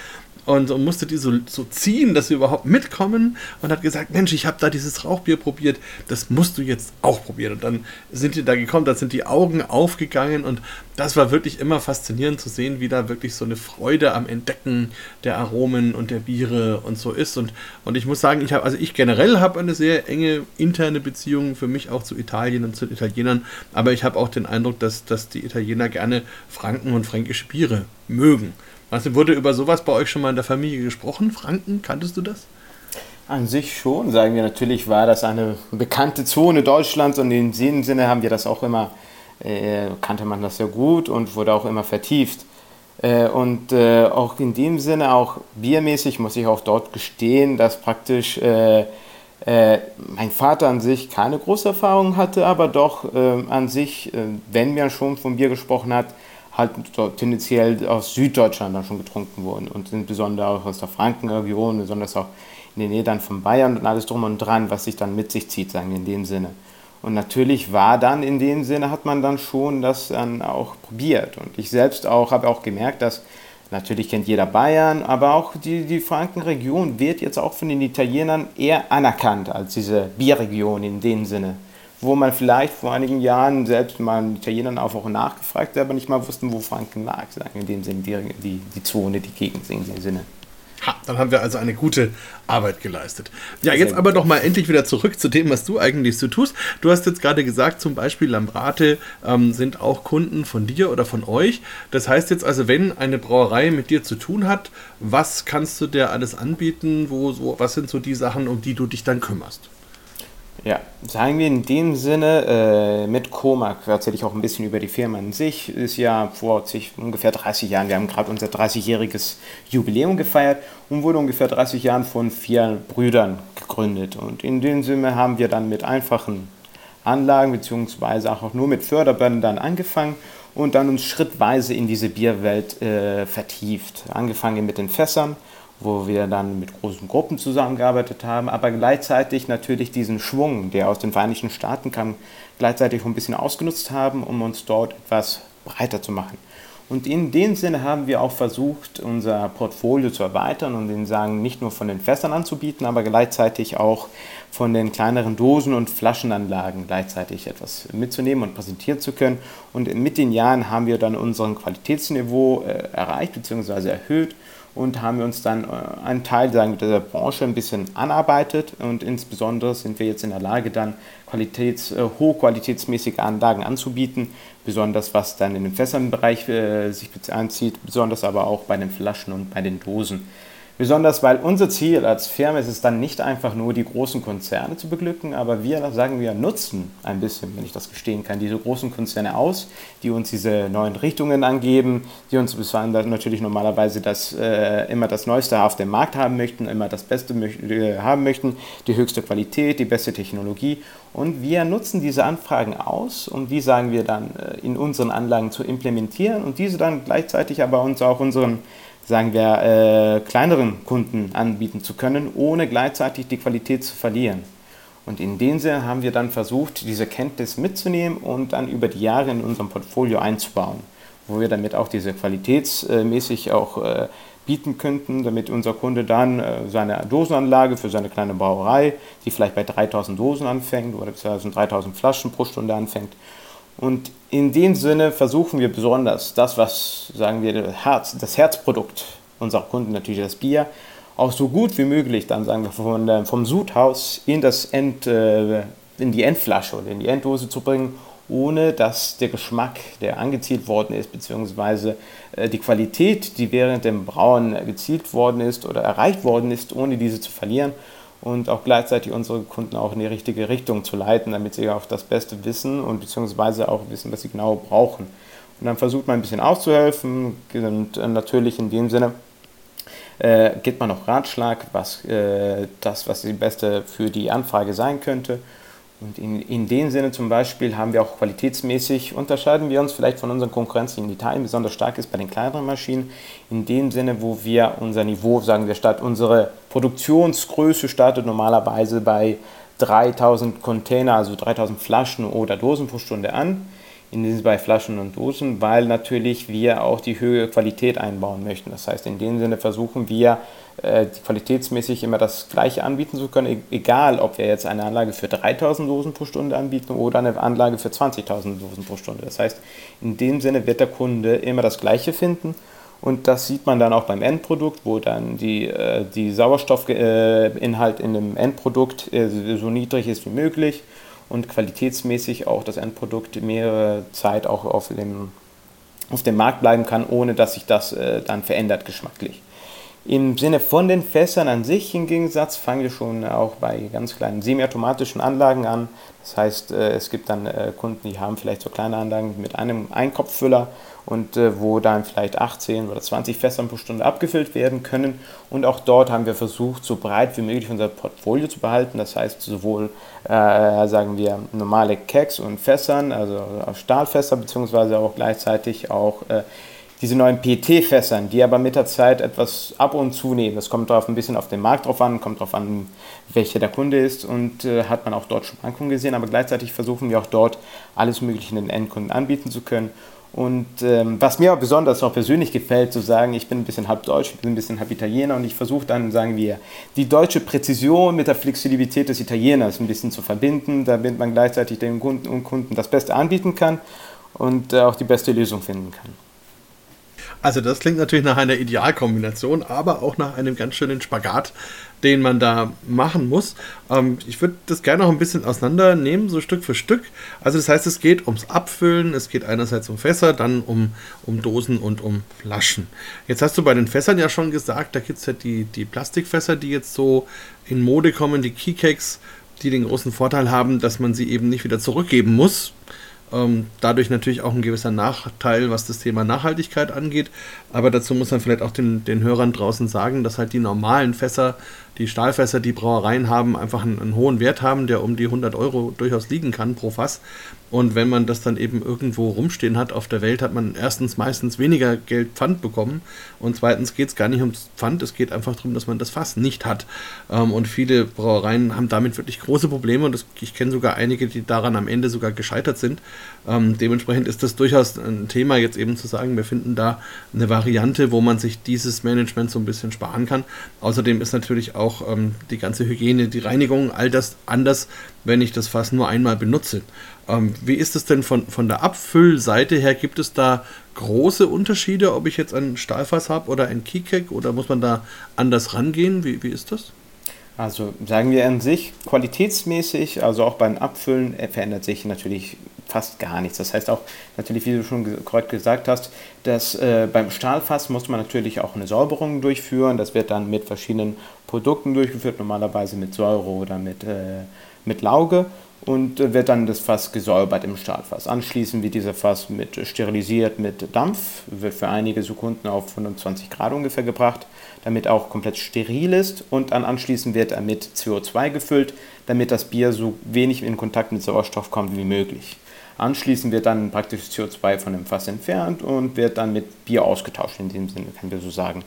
und, und musste die so, so ziehen, dass sie überhaupt mitkommen und hat gesagt, Mensch, ich habe da dieses Rauchbier probiert, das musst du jetzt auch probieren. Und dann sind die da gekommen, da sind die Augen aufgegangen und das war wirklich immer faszinierend zu sehen, wie da wirklich so eine Freude am Entdecken der Aromen und der Biere und so ist. Und, und ich muss sagen, ich habe, also ich generell habe eine sehr enge interne Beziehung für mich auch zu Italien und zu den Italienern, aber ich habe auch den Eindruck, dass, dass die Italiener gerne Franken und fränkische Biere mögen. Also wurde über sowas bei euch schon mal in der Familie gesprochen? Franken, kanntest du das? An sich schon, sagen wir. Natürlich war das eine bekannte Zone Deutschlands und in dem Sinne haben wir das auch immer, äh, kannte man das sehr gut und wurde auch immer vertieft. Äh, und äh, auch in dem Sinne, auch biermäßig, muss ich auch dort gestehen, dass praktisch äh, äh, mein Vater an sich keine große Erfahrung hatte, aber doch äh, an sich, wenn man schon vom Bier gesprochen hat, halt tendenziell aus Süddeutschland dann schon getrunken wurden und insbesondere auch aus der Frankenregion, besonders auch in der Nähe dann von Bayern und alles drum und dran, was sich dann mit sich zieht, sagen wir in dem Sinne. Und natürlich war dann in dem Sinne, hat man dann schon das dann auch probiert. Und ich selbst auch habe auch gemerkt, dass natürlich kennt jeder Bayern, aber auch die, die Frankenregion wird jetzt auch von den Italienern eher anerkannt als diese Bierregion in dem Sinne wo man vielleicht vor einigen Jahren selbst mal Italienern auch, auch nachgefragt hat, aber nicht mal wussten, wo Franken lag, sagen in dem Sinne, die, die, die Zone, die Gegend in dem Sinne. Ha, dann haben wir also eine gute Arbeit geleistet. Ja, jetzt aber doch mal endlich wieder zurück zu dem, was du eigentlich so tust. Du hast jetzt gerade gesagt, zum Beispiel Lambrate ähm, sind auch Kunden von dir oder von euch. Das heißt jetzt also, wenn eine Brauerei mit dir zu tun hat, was kannst du dir alles anbieten? Wo, so, was sind so die Sachen, um die du dich dann kümmerst? Ja, sagen wir in dem Sinne, äh, mit Comac erzähle ich auch ein bisschen über die Firma an sich. Ist ja vor sich, ungefähr 30 Jahren, wir haben gerade unser 30-jähriges Jubiläum gefeiert und wurde ungefähr 30 Jahren von vier Brüdern gegründet. Und in dem Sinne haben wir dann mit einfachen Anlagen beziehungsweise auch nur mit Förderbönden angefangen und dann uns schrittweise in diese Bierwelt äh, vertieft. Angefangen mit den Fässern wo wir dann mit großen Gruppen zusammengearbeitet haben, aber gleichzeitig natürlich diesen Schwung, der aus den Vereinigten Staaten kam, gleichzeitig ein bisschen ausgenutzt haben, um uns dort etwas breiter zu machen. Und in dem Sinne haben wir auch versucht, unser Portfolio zu erweitern und den sagen nicht nur von den Fässern anzubieten, aber gleichzeitig auch von den kleineren Dosen und Flaschenanlagen gleichzeitig etwas mitzunehmen und präsentieren zu können. Und mit den Jahren haben wir dann unseren Qualitätsniveau äh, erreicht bzw. erhöht und haben wir uns dann äh, einen Teil sagen, der Branche ein bisschen anarbeitet. Und insbesondere sind wir jetzt in der Lage, dann Qualitäts, äh, hochqualitätsmäßige Anlagen anzubieten, besonders was dann in den Fässernbereich äh, sich anzieht, besonders aber auch bei den Flaschen und bei den Dosen. Besonders weil unser Ziel als Firma ist es dann nicht einfach nur die großen Konzerne zu beglücken, aber wir sagen wir nutzen ein bisschen, wenn ich das gestehen kann, diese großen Konzerne aus, die uns diese neuen Richtungen angeben, die uns bisweilen natürlich normalerweise das äh, immer das Neueste auf dem Markt haben möchten, immer das Beste möcht äh, haben möchten, die höchste Qualität, die beste Technologie. Und wir nutzen diese Anfragen aus, um die sagen wir dann äh, in unseren Anlagen zu implementieren und diese dann gleichzeitig aber uns auch unseren sagen wir, äh, kleineren Kunden anbieten zu können, ohne gleichzeitig die Qualität zu verlieren. Und in dem Sinne haben wir dann versucht, diese Kenntnis mitzunehmen und dann über die Jahre in unserem Portfolio einzubauen, wo wir damit auch diese qualitätsmäßig auch äh, bieten könnten, damit unser Kunde dann äh, seine Dosenanlage für seine kleine Brauerei, die vielleicht bei 3000 Dosen anfängt oder 3000 Flaschen pro Stunde anfängt, und in dem Sinne versuchen wir besonders das, was, sagen wir, das, Herz, das Herzprodukt unserer Kunden, natürlich das Bier, auch so gut wie möglich dann, sagen wir, von, vom Sudhaus in, das End, äh, in die Endflasche oder in die Enddose zu bringen, ohne dass der Geschmack, der angezielt worden ist, beziehungsweise äh, die Qualität, die während dem Brauen gezielt worden ist oder erreicht worden ist, ohne diese zu verlieren und auch gleichzeitig unsere Kunden auch in die richtige Richtung zu leiten, damit sie auch das Beste wissen und beziehungsweise auch wissen, was sie genau brauchen. Und dann versucht man ein bisschen auszuhelfen und äh, natürlich in dem Sinne äh, gibt man auch Ratschlag, was äh, das, was die Beste für die Anfrage sein könnte und in, in dem Sinne zum Beispiel haben wir auch qualitätsmäßig, unterscheiden wir uns vielleicht von unseren Konkurrenzen in Italien, besonders stark ist bei den kleineren Maschinen, in dem Sinne, wo wir unser Niveau, sagen wir, statt unsere Produktionsgröße startet normalerweise bei 3000 Container, also 3000 Flaschen oder Dosen pro Stunde an, in diesem bei Flaschen und Dosen, weil natürlich wir auch die höhere Qualität einbauen möchten. Das heißt, in dem Sinne versuchen wir äh, qualitätsmäßig immer das gleiche anbieten zu können, e-, egal ob wir jetzt eine Anlage für 3000 Dosen pro Stunde anbieten oder eine Anlage für 20.000 Dosen pro Stunde. Das heißt, in dem Sinne wird der Kunde immer das gleiche finden und das sieht man dann auch beim Endprodukt, wo dann die, äh, die Sauerstoffinhalt in dem Endprodukt äh, so niedrig ist wie möglich und qualitätsmäßig auch das Endprodukt mehrere Zeit auch auf dem, auf dem Markt bleiben kann, ohne dass sich das dann verändert geschmacklich. Im Sinne von den Fässern an sich im Gegensatz fangen wir schon auch bei ganz kleinen semiautomatischen Anlagen an. Das heißt, äh, es gibt dann äh, Kunden, die haben vielleicht so kleine Anlagen mit einem Einkopffüller und äh, wo dann vielleicht 18 oder 20 Fässer pro Stunde abgefüllt werden können. Und auch dort haben wir versucht, so breit wie möglich unser Portfolio zu behalten. Das heißt, sowohl, äh, sagen wir, normale Keks und Fässern, also Stahlfässer, beziehungsweise auch gleichzeitig auch äh, diese neuen PET-Fässern, die aber mit der Zeit etwas ab und zu nehmen. Das kommt darauf ein bisschen auf den Markt drauf an, kommt darauf an, welcher der Kunde ist und äh, hat man auch dort Schwankungen gesehen, aber gleichzeitig versuchen wir auch dort alles Mögliche den Endkunden anbieten zu können. Und ähm, was mir besonders auch persönlich gefällt, zu sagen, ich bin ein bisschen halb deutsch, ich bin ein bisschen halb Italiener und ich versuche dann, sagen wir, die deutsche Präzision mit der Flexibilität des Italieners ein bisschen zu verbinden, damit man gleichzeitig den Kunden und Kunden das Beste anbieten kann und äh, auch die beste Lösung finden kann. Also das klingt natürlich nach einer Idealkombination, aber auch nach einem ganz schönen Spagat, den man da machen muss. Ähm, ich würde das gerne noch ein bisschen auseinandernehmen, so Stück für Stück. Also das heißt, es geht ums Abfüllen, es geht einerseits um Fässer, dann um, um Dosen und um Flaschen. Jetzt hast du bei den Fässern ja schon gesagt, da gibt es ja die, die Plastikfässer, die jetzt so in Mode kommen, die Keycakes, die den großen Vorteil haben, dass man sie eben nicht wieder zurückgeben muss. Ähm, dadurch natürlich auch ein gewisser Nachteil, was das Thema Nachhaltigkeit angeht. Aber dazu muss man vielleicht auch den, den Hörern draußen sagen, dass halt die normalen Fässer die Stahlfässer, die Brauereien haben, einfach einen, einen, hohen Wert haben, der um die 100 Euro durchaus liegen kann pro Fass. Und wenn man das dann eben irgendwo rumstehen hat auf der Welt, hat man erstens meistens weniger Geld Pfand bekommen und zweitens geht es gar nicht ums Pfand, es geht einfach darum, dass man das Fass nicht hat. Ähm, und viele Brauereien haben damit wirklich große Probleme und ich kenne sogar einige, die daran am Ende sogar gescheitert sind. Ähm, dementsprechend ist das durchaus ein Thema, jetzt eben zu sagen, wir finden da eine Variante, wo man sich dieses Management so ein bisschen sparen kann. Außerdem ist natürlich auch auch ähm, die ganze Hygiene, die Reinigung, all das anders, wenn ich das Fass nur einmal benutze. Ähm, wie ist es denn von, von der Abfüllseite her? Gibt es da große Unterschiede, ob ich jetzt ein Stahlfass habe oder ein Keycake oder muss man da anders rangehen? Wie, wie ist das? Also sagen wir an sich, qualitätsmäßig, also auch beim Abfüllen äh, verändert sich natürlich fast gar nichts. Das heißt auch natürlich, wie du schon korrekt gesagt hast, dass äh, beim Stahlfass muss man natürlich auch eine Säuberung durchführen. Das wird dann mit verschiedenen Produkten durchgeführt, normalerweise mit Säure oder mit, äh, mit Lauge und äh, wird dann das Fass gesäubert im Stahlfass. Anschließend wird dieser Fass mit sterilisiert mit Dampf, wird für einige Sekunden auf 25 Grad ungefähr gebracht damit auch komplett steril ist und dann anschließend wird er mit CO2 gefüllt, damit das Bier so wenig in Kontakt mit Sauerstoff kommt wie möglich. Anschließend wird dann praktisch CO2 von dem Fass entfernt und wird dann mit Bier ausgetauscht, in dem Sinne können wir so sagen.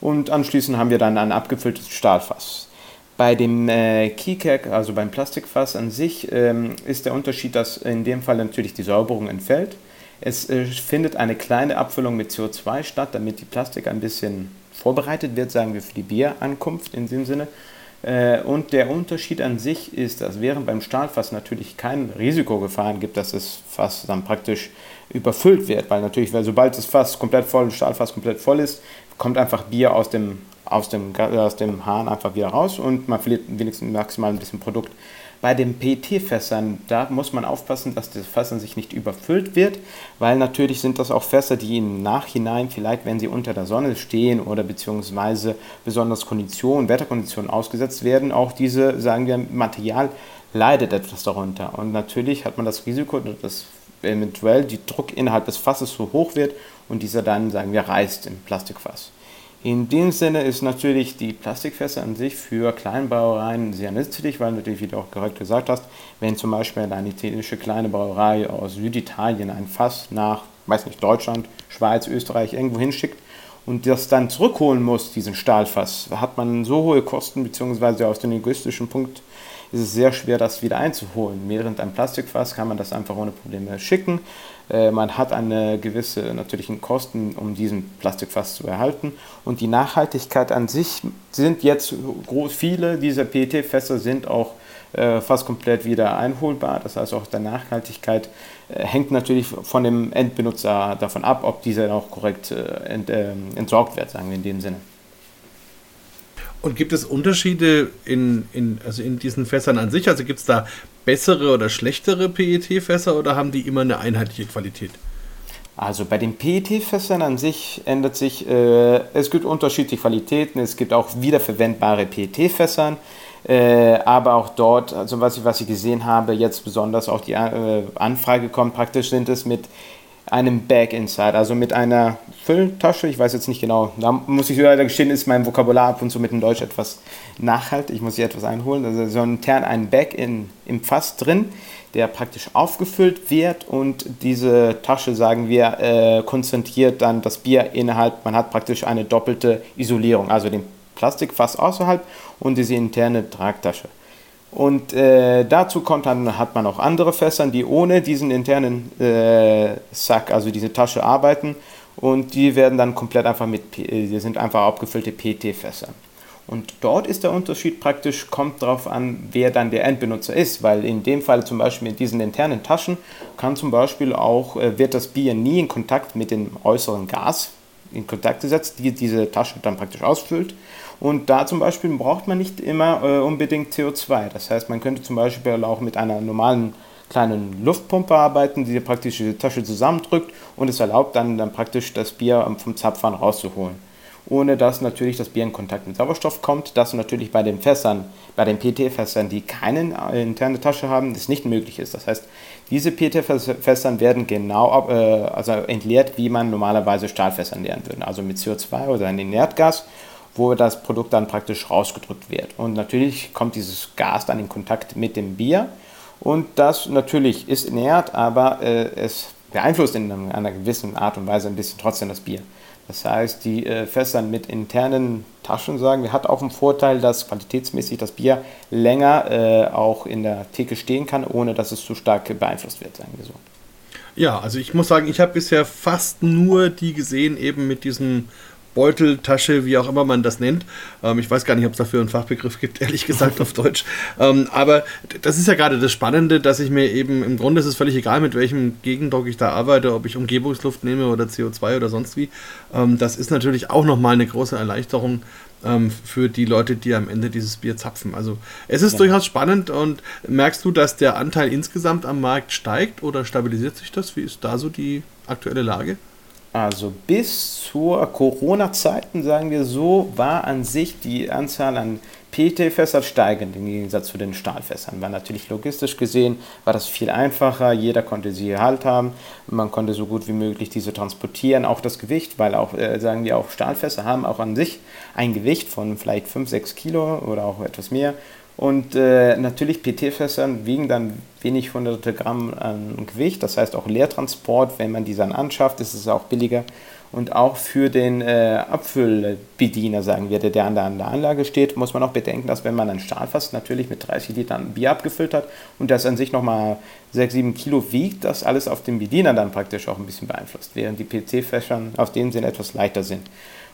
Und anschließend haben wir dann ein abgefülltes Stahlfass. Bei dem äh, Keycag, also beim Plastikfass an sich, ähm, ist der Unterschied, dass in dem Fall natürlich die Säuberung entfällt. Es äh, findet eine kleine Abfüllung mit CO2 statt, damit die Plastik ein bisschen vorbereitet wird, sagen wir für die Bierankunft in dem Sinne. Äh, und der Unterschied an sich ist, dass während beim Stahlfass natürlich kein Risikogefahren gibt, dass das Fass dann praktisch überfüllt wird, weil natürlich, weil sobald das Fass komplett voll, Stahlfass komplett voll ist, kommt einfach Bier aus dem, aus dem, aus dem Hahn einfach wieder raus und man verliert wenigstens maximal ein bisschen Produkt. Bei den PET-Fässern, da muss man aufpassen, dass das Fass sich nicht überfüllt wird, weil natürlich sind das auch Fässer, die im Nachhinein, vielleicht wenn sie unter der Sonne stehen oder beziehungsweise besonders Konditionen, Wetterkonditionen ausgesetzt werden, auch diese, sagen wir, Material leidet etwas darunter. Und natürlich hat man das Risiko, dass eventuell die Druck innerhalb des Fasses so hoch wird und dieser dann, sagen wir, reißt im Plastikfass. In dem Sinne ist natürlich die Plastikfässer an sich für Kleinbrauereien sehr nützlich, weil natürlich, wie du auch korrekt gesagt hast, wenn zum Beispiel eine italienische kleine Brauerei aus Süditalien ein Fass nach, weiß nicht, Deutschland, Schweiz, Österreich irgendwo hinschickt und das dann zurückholen muss, diesen Stahlfass, hat man so hohe Kosten, beziehungsweise aus dem egoistischen Punkt ist es sehr schwer, das wieder einzuholen. Während ein Plastikfass kann man das einfach ohne Probleme schicken. Äh, man hat eine gewisse natürlichen Kosten, um diesen Plastikfass zu erhalten. Und die Nachhaltigkeit an sich sind jetzt groß, viele dieser PET-Fässer sind auch äh, fast komplett wieder einholbar. Das heißt, auch der Nachhaltigkeit äh, hängt natürlich von dem Endbenutzer davon ab, ob dieser auch korrekt ent, entsorgt wird, sagen wir in dem Sinne. Und gibt es Unterschiede in, in, also in diesen Fässern an sich? Also gibt es da bessere oder schlechtere PET-Fässer oder haben die immer eine einheitliche Qualität? Also bei den PET-Fässern an sich ändert sich, äh, es gibt unterschiedliche Qualitäten, es gibt auch wiederverwendbare PET-Fässern, äh, aber auch dort, also was ich, was ich gesehen habe, jetzt besonders auch die äh, Anfrage kommt, praktisch sind es mit einem Bag Inside, also mit einer Fülltasche. Ich weiß jetzt nicht genau, da muss ich leider gestehen, ist mein Vokabular ab und zu mit dem Deutsch etwas nachhaltig. Ich muss hier etwas einholen. Also so intern ein Bag in, im Fass drin, der praktisch aufgefüllt wird und diese Tasche, sagen wir, äh, konzentriert dann das Bier innerhalb. Man hat praktisch eine doppelte Isolierung, also den Plastikfass außerhalb und diese interne Tragtasche. Und äh, dazu kommt dann, hat man auch andere Fässer, die ohne diesen internen äh, Sack, also diese Tasche arbeiten. Und die werden dann komplett einfach mit, die sind einfach abgefüllte PT-Fässer. Und dort ist der Unterschied praktisch, kommt darauf an, wer dann der Endbenutzer ist, weil in dem Fall zum Beispiel mit diesen internen Taschen kann zum Beispiel auch, äh, wird das Bier nie in Kontakt mit dem äußeren Gas in Kontakt gesetzt, die diese Tasche dann praktisch ausfüllt. Und da zum Beispiel braucht man nicht immer äh, unbedingt CO2. Das heißt, man könnte zum Beispiel auch mit einer normalen kleinen Luftpumpe arbeiten, die praktisch die Tasche zusammendrückt und es erlaubt dann, dann praktisch das Bier vom Zapfhahn rauszuholen. Ohne dass natürlich das Bier in Kontakt mit Sauerstoff kommt, das natürlich bei den Fässern, bei den PT-Fässern, die keine äh, interne Tasche haben, das nicht möglich ist. Das heißt, diese PT-Fässern werden genau äh, also entleert, wie man normalerweise Stahlfässer leeren würde, also mit CO2 oder einem Inertgas wo das Produkt dann praktisch rausgedrückt wird. Und natürlich kommt dieses Gas dann in Kontakt mit dem Bier und das natürlich ist inert, aber äh, es beeinflusst in einer gewissen Art und Weise ein bisschen trotzdem das Bier. Das heißt, die äh, Fässer mit internen Taschen, sagen wir, hat auch einen Vorteil, dass qualitätsmäßig das Bier länger äh, auch in der Theke stehen kann, ohne dass es zu stark beeinflusst wird, sagen wir so. Ja, also ich muss sagen, ich habe bisher fast nur die gesehen, eben mit diesem Beutel, Tasche, wie auch immer man das nennt. Ähm, ich weiß gar nicht, ob es dafür einen Fachbegriff gibt, (laughs) ehrlich gesagt auf Deutsch. Ähm, aber das ist ja gerade das Spannende, dass ich mir eben, im Grunde ist es völlig egal, mit welchem Gegendruck ich da arbeite, ob ich Umgebungsluft nehme oder CO2 oder sonst wie. Ähm, das ist natürlich auch nochmal eine große Erleichterung ähm, für die Leute, die am Ende dieses Bier zapfen. Also es ist ja. durchaus spannend und merkst du, dass der Anteil insgesamt am Markt steigt oder stabilisiert sich das? Wie ist da so die aktuelle Lage? Also bis zur Corona-Zeiten, sagen wir so, war an sich die Anzahl an PET-Fässern steigend im Gegensatz zu den Stahlfässern. War natürlich logistisch gesehen, war das viel einfacher, jeder konnte sie halt haben, man konnte so gut wie möglich diese transportieren, auch das Gewicht, weil auch, äh, sagen wir auch, Stahlfässer haben auch an sich ein Gewicht von vielleicht 5, 6 Kilo oder auch etwas mehr und äh, natürlich PT-Fässern wiegen dann wenig hunderte Gramm an Gewicht, das heißt auch Leertransport, wenn man die dann anschafft, ist es auch billiger. Und auch für den äh, Abfüllbediener, sagen wir, der an der, an der Anlage steht, muss man auch bedenken, dass wenn man ein Stahlfass natürlich mit 30 Litern Bier abgefüllt hat und das an sich nochmal 6, 7 Kilo wiegt, das alles auf den Bediener dann praktisch auch ein bisschen beeinflusst, während die PC-Fässer auf denen Sinn etwas leichter sind.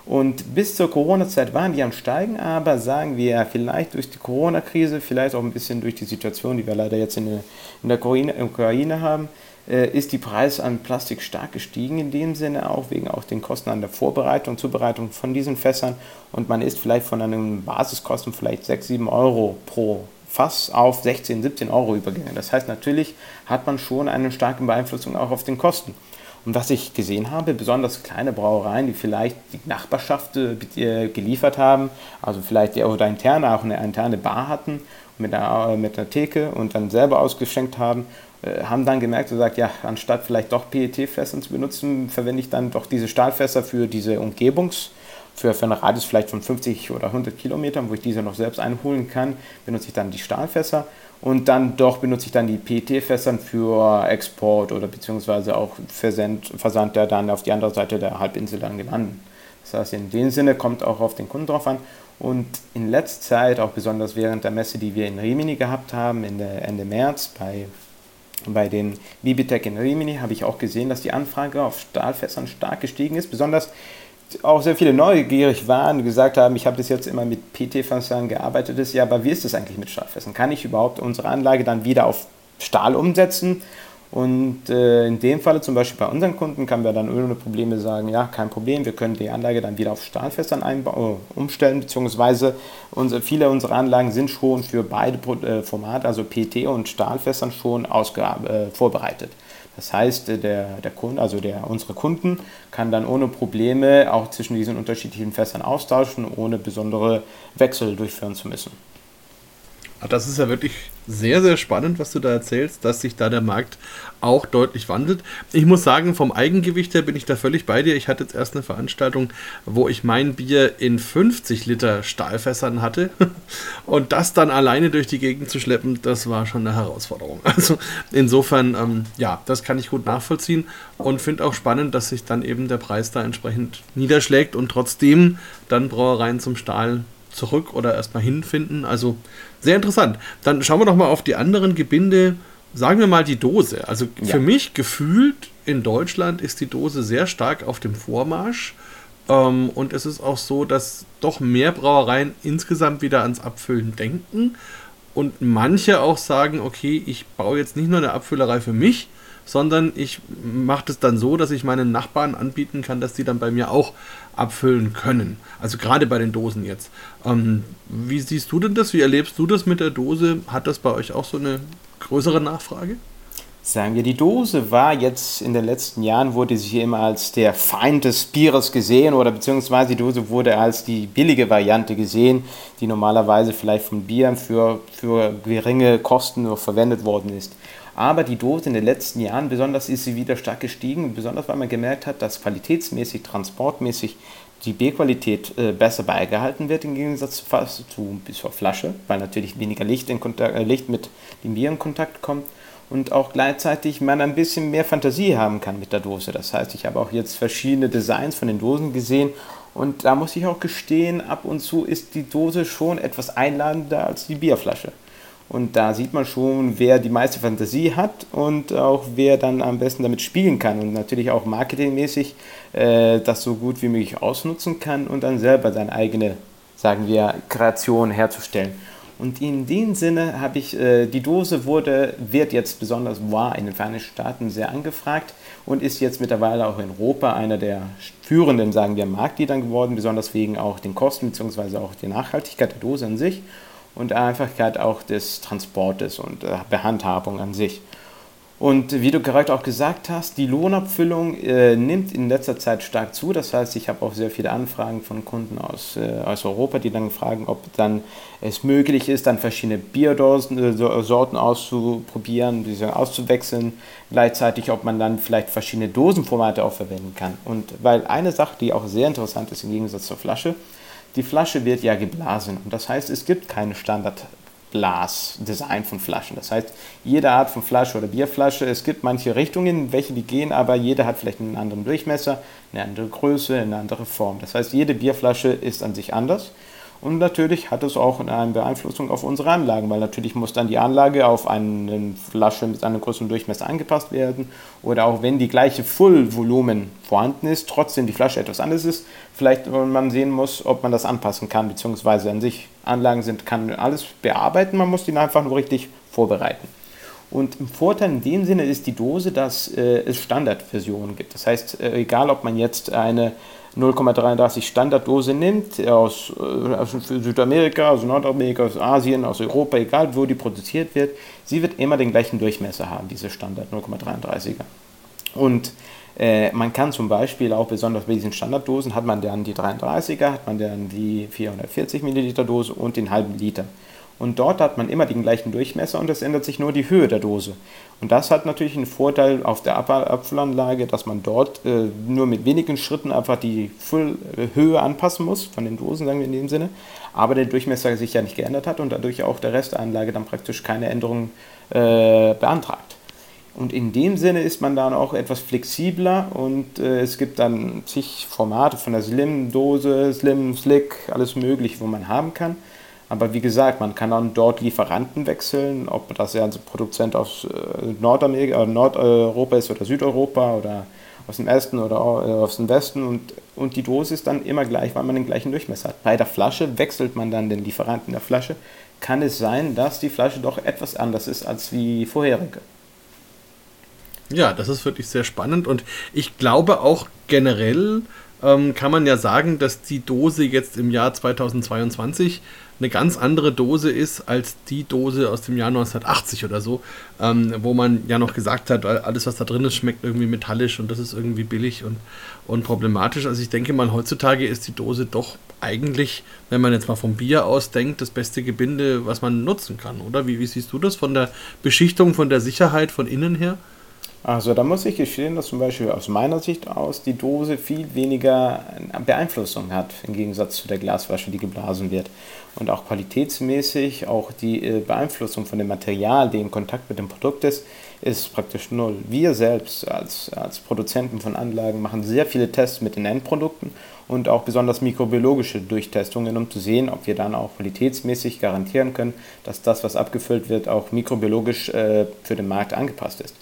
Und bis zur Corona-Zeit waren die am Steigen, aber sagen wir vielleicht durch die Corona-Krise, vielleicht auch ein bisschen durch die Situation, die wir leider jetzt in der, in der Ukraine haben, äh, ist die Preis an Plastik stark gestiegen in dem Sinne auch, wegen auch den Kosten an der Vorbereitung, Zubereitung von diesen Fässern. Und man ist vielleicht von einem Basiskosten vielleicht 6, 7 Euro pro Fass auf 16, 17 Euro übergegangen. Das heißt, natürlich hat man schon eine starke Beeinflussung auch auf den Kosten. Und was ich gesehen habe, besonders kleine Brauereien, die vielleicht die Nachbarschaft äh, geliefert haben, also vielleicht die oder interne auch eine interne Bar hatten mit einer, mit einer Theke und dann selber ausgeschenkt haben, äh, haben dann gemerkt und gesagt, ja, anstatt vielleicht doch PET-Fässer zu benutzen, verwende ich dann doch diese Stahlfässer für diese Umgebungs- für, für einen Radius vielleicht von 50 oder 100 Kilometern, wo ich diese noch selbst einholen kann, benutze ich dann die Stahlfässer und dann doch benutze ich dann die PET-Fässern für Export oder beziehungsweise auch Versand, Versand, der dann auf die andere Seite der Halbinsel dann gelandet. Das heißt, in dem Sinne kommt auch auf den Kunden drauf an. Und in letzter Zeit, auch besonders während der Messe, die wir in Rimini gehabt haben, Ende März bei, bei den Bibitech in Rimini, habe ich auch gesehen, dass die Anfrage auf Stahlfässern stark gestiegen ist. Besonders auch sehr viele neugierig waren, gesagt haben, ich habe bis jetzt immer mit PT-Fässern gearbeitet, ist ja, aber wie ist es eigentlich mit Stahlfässern? Kann ich überhaupt unsere Anlage dann wieder auf Stahl umsetzen? Und äh, in dem Falle, zum Beispiel bei unseren Kunden, können wir dann ohne Probleme sagen, ja, kein Problem, wir können die Anlage dann wieder auf Stahlfässern äh, umstellen, beziehungsweise unsere, viele unserer Anlagen sind schon für beide äh, Formate, also PT und Stahlfässern, schon äh, vorbereitet. Das heißt, der, der Kunde, also der, unsere Kunden, kann dann ohne Probleme auch zwischen diesen unterschiedlichen Fässern austauschen, ohne besondere Wechsel durchführen zu müssen. Das ist ja wirklich sehr, sehr spannend, was du da erzählst, dass sich da der Markt auch deutlich wandelt. Ich muss sagen, vom Eigengewicht her bin ich da völlig bei dir. Ich hatte jetzt erst eine Veranstaltung, wo ich mein Bier in 50 Liter Stahlfässern hatte. (laughs) Und das dann alleine durch die Gegend zu schleppen, das war schon eine Herausforderung. (laughs) Also insofern, ähm, ja, das kann ich gut nachvollziehen und finde auch spannend, dass sich dann eben der Preis da entsprechend niederschlägt und trotzdem dann Brauereien zum Stahl zurück oder erstmal hinfinden. Also sehr interessant. Dann schauen wir doch mal auf die anderen Gebinde. Sagen wir mal die Dose. Also ja. für mich gefühlt in Deutschland ist die Dose sehr stark auf dem Vormarsch. Ähm, und es ist auch so, dass doch mehr Brauereien insgesamt wieder ans Abfüllen denken. Und manche auch sagen, okay, ich baue jetzt nicht nur eine Abfüllerei für mich, sondern ich mache das dann so, dass ich meinen Nachbarn anbieten kann, dass die dann bei mir auch abfüllen können. Also gerade bei den Dosen jetzt. Ähm, wie siehst du denn das? Wie erlebst du das mit der Dose? Hat das bei euch auch so eine größere Nachfrage? Sagen wir, die Dose war jetzt in den letzten Jahren, wurde sie immer als der Feind des Bieres gesehen oder beziehungsweise die Dose wurde als die billige Variante gesehen, die normalerweise vielleicht von Bier für, für geringe Kosten nur verwendet worden ist. Aber die Dose in den letzten Jahren, besonders ist sie wieder stark gestiegen, besonders weil man gemerkt hat, dass qualitätsmäßig, transportmäßig die B-Qualität äh, besser beigehalten wird im Gegensatz zu, zu, zur Flasche, weil natürlich weniger Licht, in Kontakt, äh, Licht mit dem Bier in Kontakt kommt und auch gleichzeitig man ein bisschen mehr Fantasie haben kann mit der Dose. Das heißt, ich habe auch jetzt verschiedene Designs von den Dosen gesehen und da muss ich auch gestehen, ab und zu ist die Dose schon etwas einladender als die Bierflasche. Und da sieht man schon, wer die meiste Fantasie hat und auch wer dann am besten damit spielen kann und natürlich auch marketingmäßig äh, das so gut wie möglich ausnutzen kann und dann selber seine eigene, sagen wir, Kreation herzustellen. Und in dem Sinne habe ich, äh, die Dose wurde, wird jetzt besonders war in den Vereinigten Staaten sehr angefragt und ist jetzt mittlerweile auch in Europa einer der führenden, sagen wir, Marktliedern geworden, besonders wegen auch den Kosten bzw. auch der Nachhaltigkeit der Dose an sich und Einfachkeit auch des Transportes und äh, Behandhabung an sich. Und wie du gerade auch gesagt hast, die Lohnabfüllung äh, nimmt in letzter Zeit stark zu. Das heißt, ich habe auch sehr viele Anfragen von Kunden aus, äh, aus Europa, die dann fragen, ob dann es möglich ist, dann verschiedene Bierdosen, äh, Sorten auszuprobieren, diese auszuwechseln. Gleichzeitig, ob man dann vielleicht verschiedene Dosenformate auch verwenden kann. Und weil eine Sache, die auch sehr interessant ist im Gegensatz zur Flasche, die Flasche wird ja geblasen. Und das heißt, es gibt keine Standardblasdesign von Flaschen. Das heißt, jede Art von Flasche oder Bierflasche, es gibt manche Richtungen, welche die gehen, aber jede hat vielleicht einen anderen Durchmesser, eine andere Größe, eine andere Form. Das heißt, jede Bierflasche ist an sich anders. Und natürlich hat es auch eine Beeinflussung auf unsere Anlagen, weil natürlich muss dann die Anlage auf eine Flasche mit einem größeren Durchmesser angepasst werden. Oder auch wenn die gleiche Fullvolumen vorhanden ist, trotzdem die Flasche etwas anders ist, vielleicht man sehen muss, ob man das anpassen kann, beziehungsweise an sich Anlagen sind, kann alles bearbeiten, man muss die einfach nur richtig vorbereiten. Und im Vorteil in dem Sinne ist die Dose, dass äh, es Standardversionen gibt. Das heißt, äh, egal ob man jetzt eine 0,33 Standarddose nimmt, aus, äh, aus Südamerika, aus Nordamerika, aus Asien, aus Europa, egal wo die produziert wird, sie wird immer den gleichen Durchmesser haben, diese Standard 0,33er. Und äh, man kann zum Beispiel auch besonders bei diesen Standarddosen hat man dann die 33er, hat man dann die 440 Milliliter Dose und den halben Liter. Und dort hat man immer den gleichen Durchmesser und es ändert sich nur die Höhe der Dose. Und das hat natürlich einen Vorteil auf der Abfüllanlage, dass man dort äh, nur mit wenigen Schritten einfach die Füllhöhe anpassen muss, von den Dosen, sagen wir in dem Sinne, aber der Durchmesser sich ja nicht geändert hat und dadurch auch der Rest der Anlage dann praktisch keine Änderungen äh, beantragt. Und in dem Sinne ist man dann auch etwas flexibler und äh, es gibt dann zig Formate von der Slim-Dose, Slim, Slick, alles mögliche, wo man haben kann. Aber wie gesagt, man kann dann dort Lieferanten wechseln, ob das ja ein Produzent aus äh, Nordamerika, äh, Nordeuropa ist oder Südeuropa oder aus dem Osten oder äh, aus dem Westen und, und die Dose ist dann immer gleich, weil man den gleichen Durchmesser hat. Bei der Flasche wechselt man dann den Lieferanten der Flasche. Kann es sein, dass die Flasche doch etwas anders ist als die vorherige? Ja, das ist wirklich sehr spannend und ich glaube auch generell ähm, kann man ja sagen, dass die Dose jetzt im Jahr 2022 eine ganz andere Dose ist als die Dose aus dem Jahr 1980 oder so, ähm, wo man ja noch gesagt hat, alles was da drin ist, schmeckt irgendwie metallisch und das ist irgendwie billig und, und problematisch. Also ich denke mal, heutzutage ist die Dose doch eigentlich, wenn man jetzt mal vom Bier aus denkt, das beste Gebinde, was man nutzen kann, oder? Wie, wie siehst du das von der Beschichtung, von der Sicherheit von innen her? Also da muss ich gestehen, dass zum Beispiel aus meiner Sicht aus die Dose viel weniger Beeinflussung hat im Gegensatz zu der Glasflasche, die geblasen wird. Und auch qualitätsmäßig, auch die äh, Beeinflussung von dem Material, die in Kontakt mit dem Produkt ist, ist praktisch null. Wir selbst als, als Produzenten von Anlagen machen sehr viele Tests mit den Endprodukten und auch besonders mikrobiologische Durchtestungen, um zu sehen, ob wir dann auch qualitätsmäßig garantieren können, dass das, was abgefüllt wird, auch mikrobiologisch äh, für den Markt angepasst ist.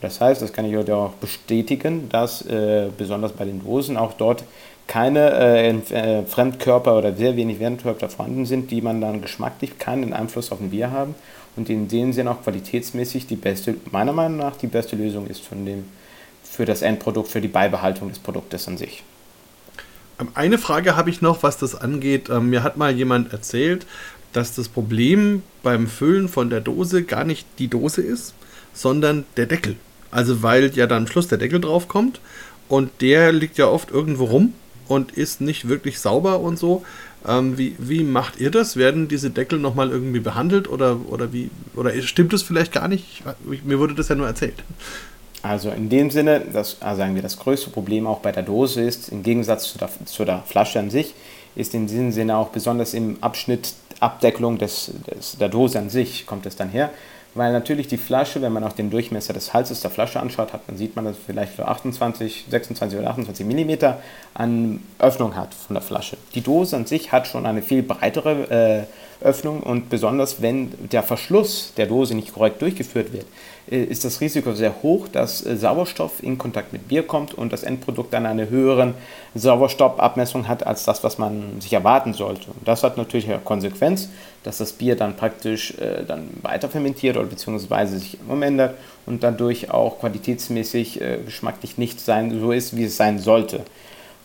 Das heißt, das kann ich heute auch bestätigen, dass äh, besonders bei den Dosen auch dort keine äh, äh, Fremdkörper oder sehr wenig Fremdkörper vorhanden sind, die man dann geschmacklich keinen Einfluss auf ein Bier haben. und in dem Sinne auch qualitätsmäßig die beste, meiner Meinung nach die beste Lösung ist von dem, für das Endprodukt, für die Beibehaltung des Produktes an sich. Ähm, eine Frage habe ich noch, was das angeht. Ähm, mir hat mal jemand erzählt, dass das Problem beim Füllen von der Dose gar nicht die Dose ist, sondern der Deckel. Also weil ja dann am Schluss der Deckel drauf kommt und der liegt ja oft irgendwo rum und ist nicht wirklich sauber und so. Ähm, wie, wie macht ihr das? Werden diese Deckel nochmal irgendwie behandelt oder, oder wie oder stimmt es vielleicht gar nicht? Mir wurde das ja nur erzählt. Also in dem Sinne, das, also sagen wir, das größte Problem auch bei der Dose ist, im Gegensatz zu der, zu der Flasche an sich, ist in diesem Sinne auch besonders im Abschnitt Abdeckelung des, des, der Dose an sich kommt es dann her. Weil natürlich die Flasche, wenn man auch den Durchmesser des Halses der Flasche anschaut, hat, dann sieht man, dass es vielleicht so 28, 26 oder 28 mm an Öffnung hat von der Flasche. Die Dose an sich hat schon eine viel breitere äh, Öffnung und besonders wenn der Verschluss der Dose nicht korrekt durchgeführt wird, äh, ist das Risiko sehr hoch, dass äh, Sauerstoff in Kontakt mit Bier kommt und das Endprodukt dann eine höhere Sauerstoffabmessung hat als das, was man sich erwarten sollte. Und das hat natürlich eine Konsequenz, dass das Bier dann praktisch äh, dann weiter fermentiert oder beziehungsweise sich umändert und dadurch auch qualitätsmäßig äh, geschmacklich nicht sein, so ist, wie es sein sollte.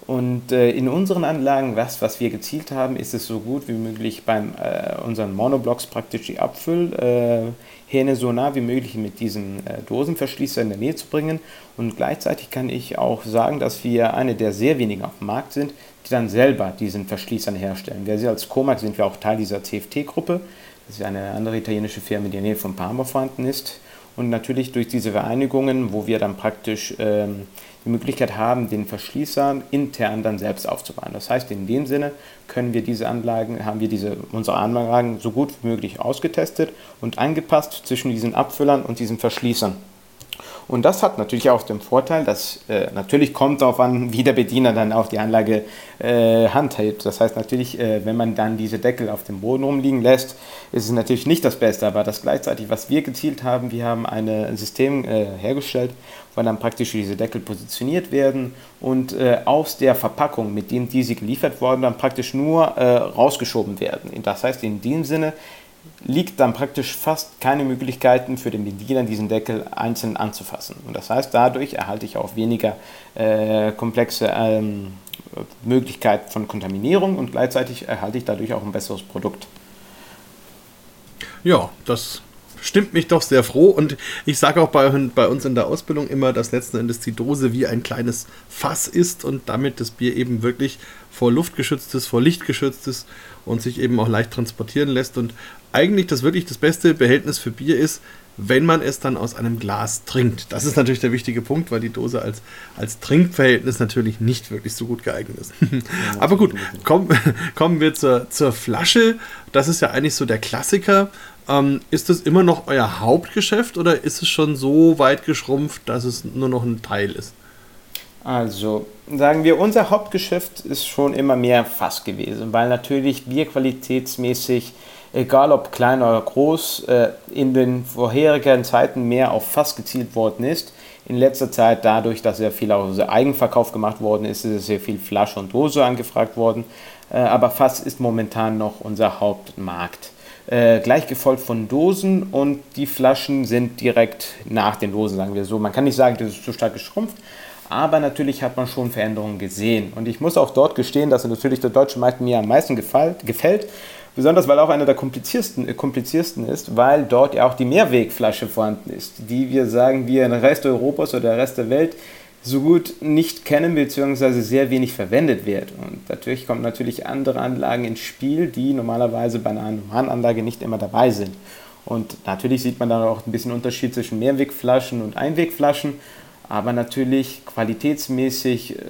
Und äh, in unseren Anlagen, was, was wir gezielt haben, ist es so gut wie möglich bei äh, unseren Monoblocks praktisch die Abfüllhähne äh, so nah wie möglich mit diesem äh, Dosenverschließer in der Nähe zu bringen. Und gleichzeitig kann ich auch sagen, dass wir eine der sehr wenigen auf dem Markt sind, die dann selber diesen Verschließern herstellen. Wir als Comac sind wir auch Teil dieser CFT-Gruppe. Das ist eine andere italienische Firma, die in der Nähe von Parma vorhanden ist. Und natürlich durch diese Vereinigungen, wo wir dann praktisch ähm, die Möglichkeit haben, den Verschließer intern dann selbst aufzubauen. Das heißt, in dem Sinne können wir diese Anlagen, haben wir diese, unsere Anlagen so gut wie möglich ausgetestet und angepasst zwischen diesen Abfüllern und diesen Verschließern. Und das hat natürlich auch den Vorteil, dass äh, natürlich kommt darauf an, wie der Bediener dann auch die Anlage äh, handhält. Das heißt natürlich, äh, wenn man dann diese Deckel auf dem Boden rumliegen lässt, ist es natürlich nicht das Beste, aber das gleichzeitig, was wir gezielt haben, wir haben ein System äh, hergestellt, wo dann praktisch diese Deckel positioniert werden und äh, aus der Verpackung, mit dem diese geliefert wurden, dann praktisch nur äh, rausgeschoben werden. Das heißt, in dem Sinne liegt dann praktisch fast keine Möglichkeiten für den Bediener, diesen Deckel einzeln anzufassen. Und das heißt, dadurch erhalte ich auch weniger äh, komplexe ähm, Möglichkeiten von Kontaminierung und gleichzeitig erhalte ich dadurch auch ein besseres Produkt. Ja, das stimmt mich doch sehr froh. Und ich sage auch bei, bei uns in der Ausbildung immer, dass letzten Endes die Dose wie ein kleines Fass ist und damit das Bier eben wirklich vor Luft geschützt ist, vor Licht geschützt ist und sich eben auch leicht transportieren lässt. Und eigentlich das wirklich das beste Behältnis für Bier ist, wenn man es dann aus einem Glas trinkt. Das ist natürlich der wichtige Punkt, weil die Dose als, als Trinkverhältnis natürlich nicht wirklich so gut geeignet ist. (laughs) Aber gut, komm, (laughs) kommen wir zur, zur Flasche. Das ist ja eigentlich so der Klassiker. Ähm, ist das immer noch euer Hauptgeschäft oder ist es schon so weit geschrumpft, dass es nur noch ein Teil ist? Also sagen wir, unser Hauptgeschäft ist schon immer mehr Fass gewesen, weil natürlich bierqualitätsmäßig, egal ob klein oder groß, äh, in den vorherigen Zeiten mehr auf Fass gezielt worden ist. In letzter Zeit dadurch, dass sehr viel auch Eigenverkauf gemacht worden ist, ist sehr viel Flasche und Dose angefragt worden. Äh, aber Fass ist momentan noch unser Hauptmarkt äh, gleich gefolgt von Dosen und die Flaschen sind direkt nach den Dosen, sagen wir so. Man kann nicht sagen, das ist zu stark geschrumpft, aber natürlich hat man schon Veränderungen gesehen. Und ich muss auch dort gestehen, dass natürlich der deutsche Markt mir am meisten gefällt besonders weil auch einer der kompliziertesten, äh, kompliziertesten ist, weil dort ja auch die Mehrwegflasche vorhanden ist, die wir sagen, wir der Rest Europas oder der Rest der Welt so gut nicht kennen bzw. sehr wenig verwendet wird. Und natürlich kommen natürlich andere Anlagen ins Spiel, die normalerweise bei einer normalen nicht immer dabei sind. Und natürlich sieht man da auch ein bisschen Unterschied zwischen Mehrwegflaschen und Einwegflaschen, aber natürlich qualitätsmäßig, äh,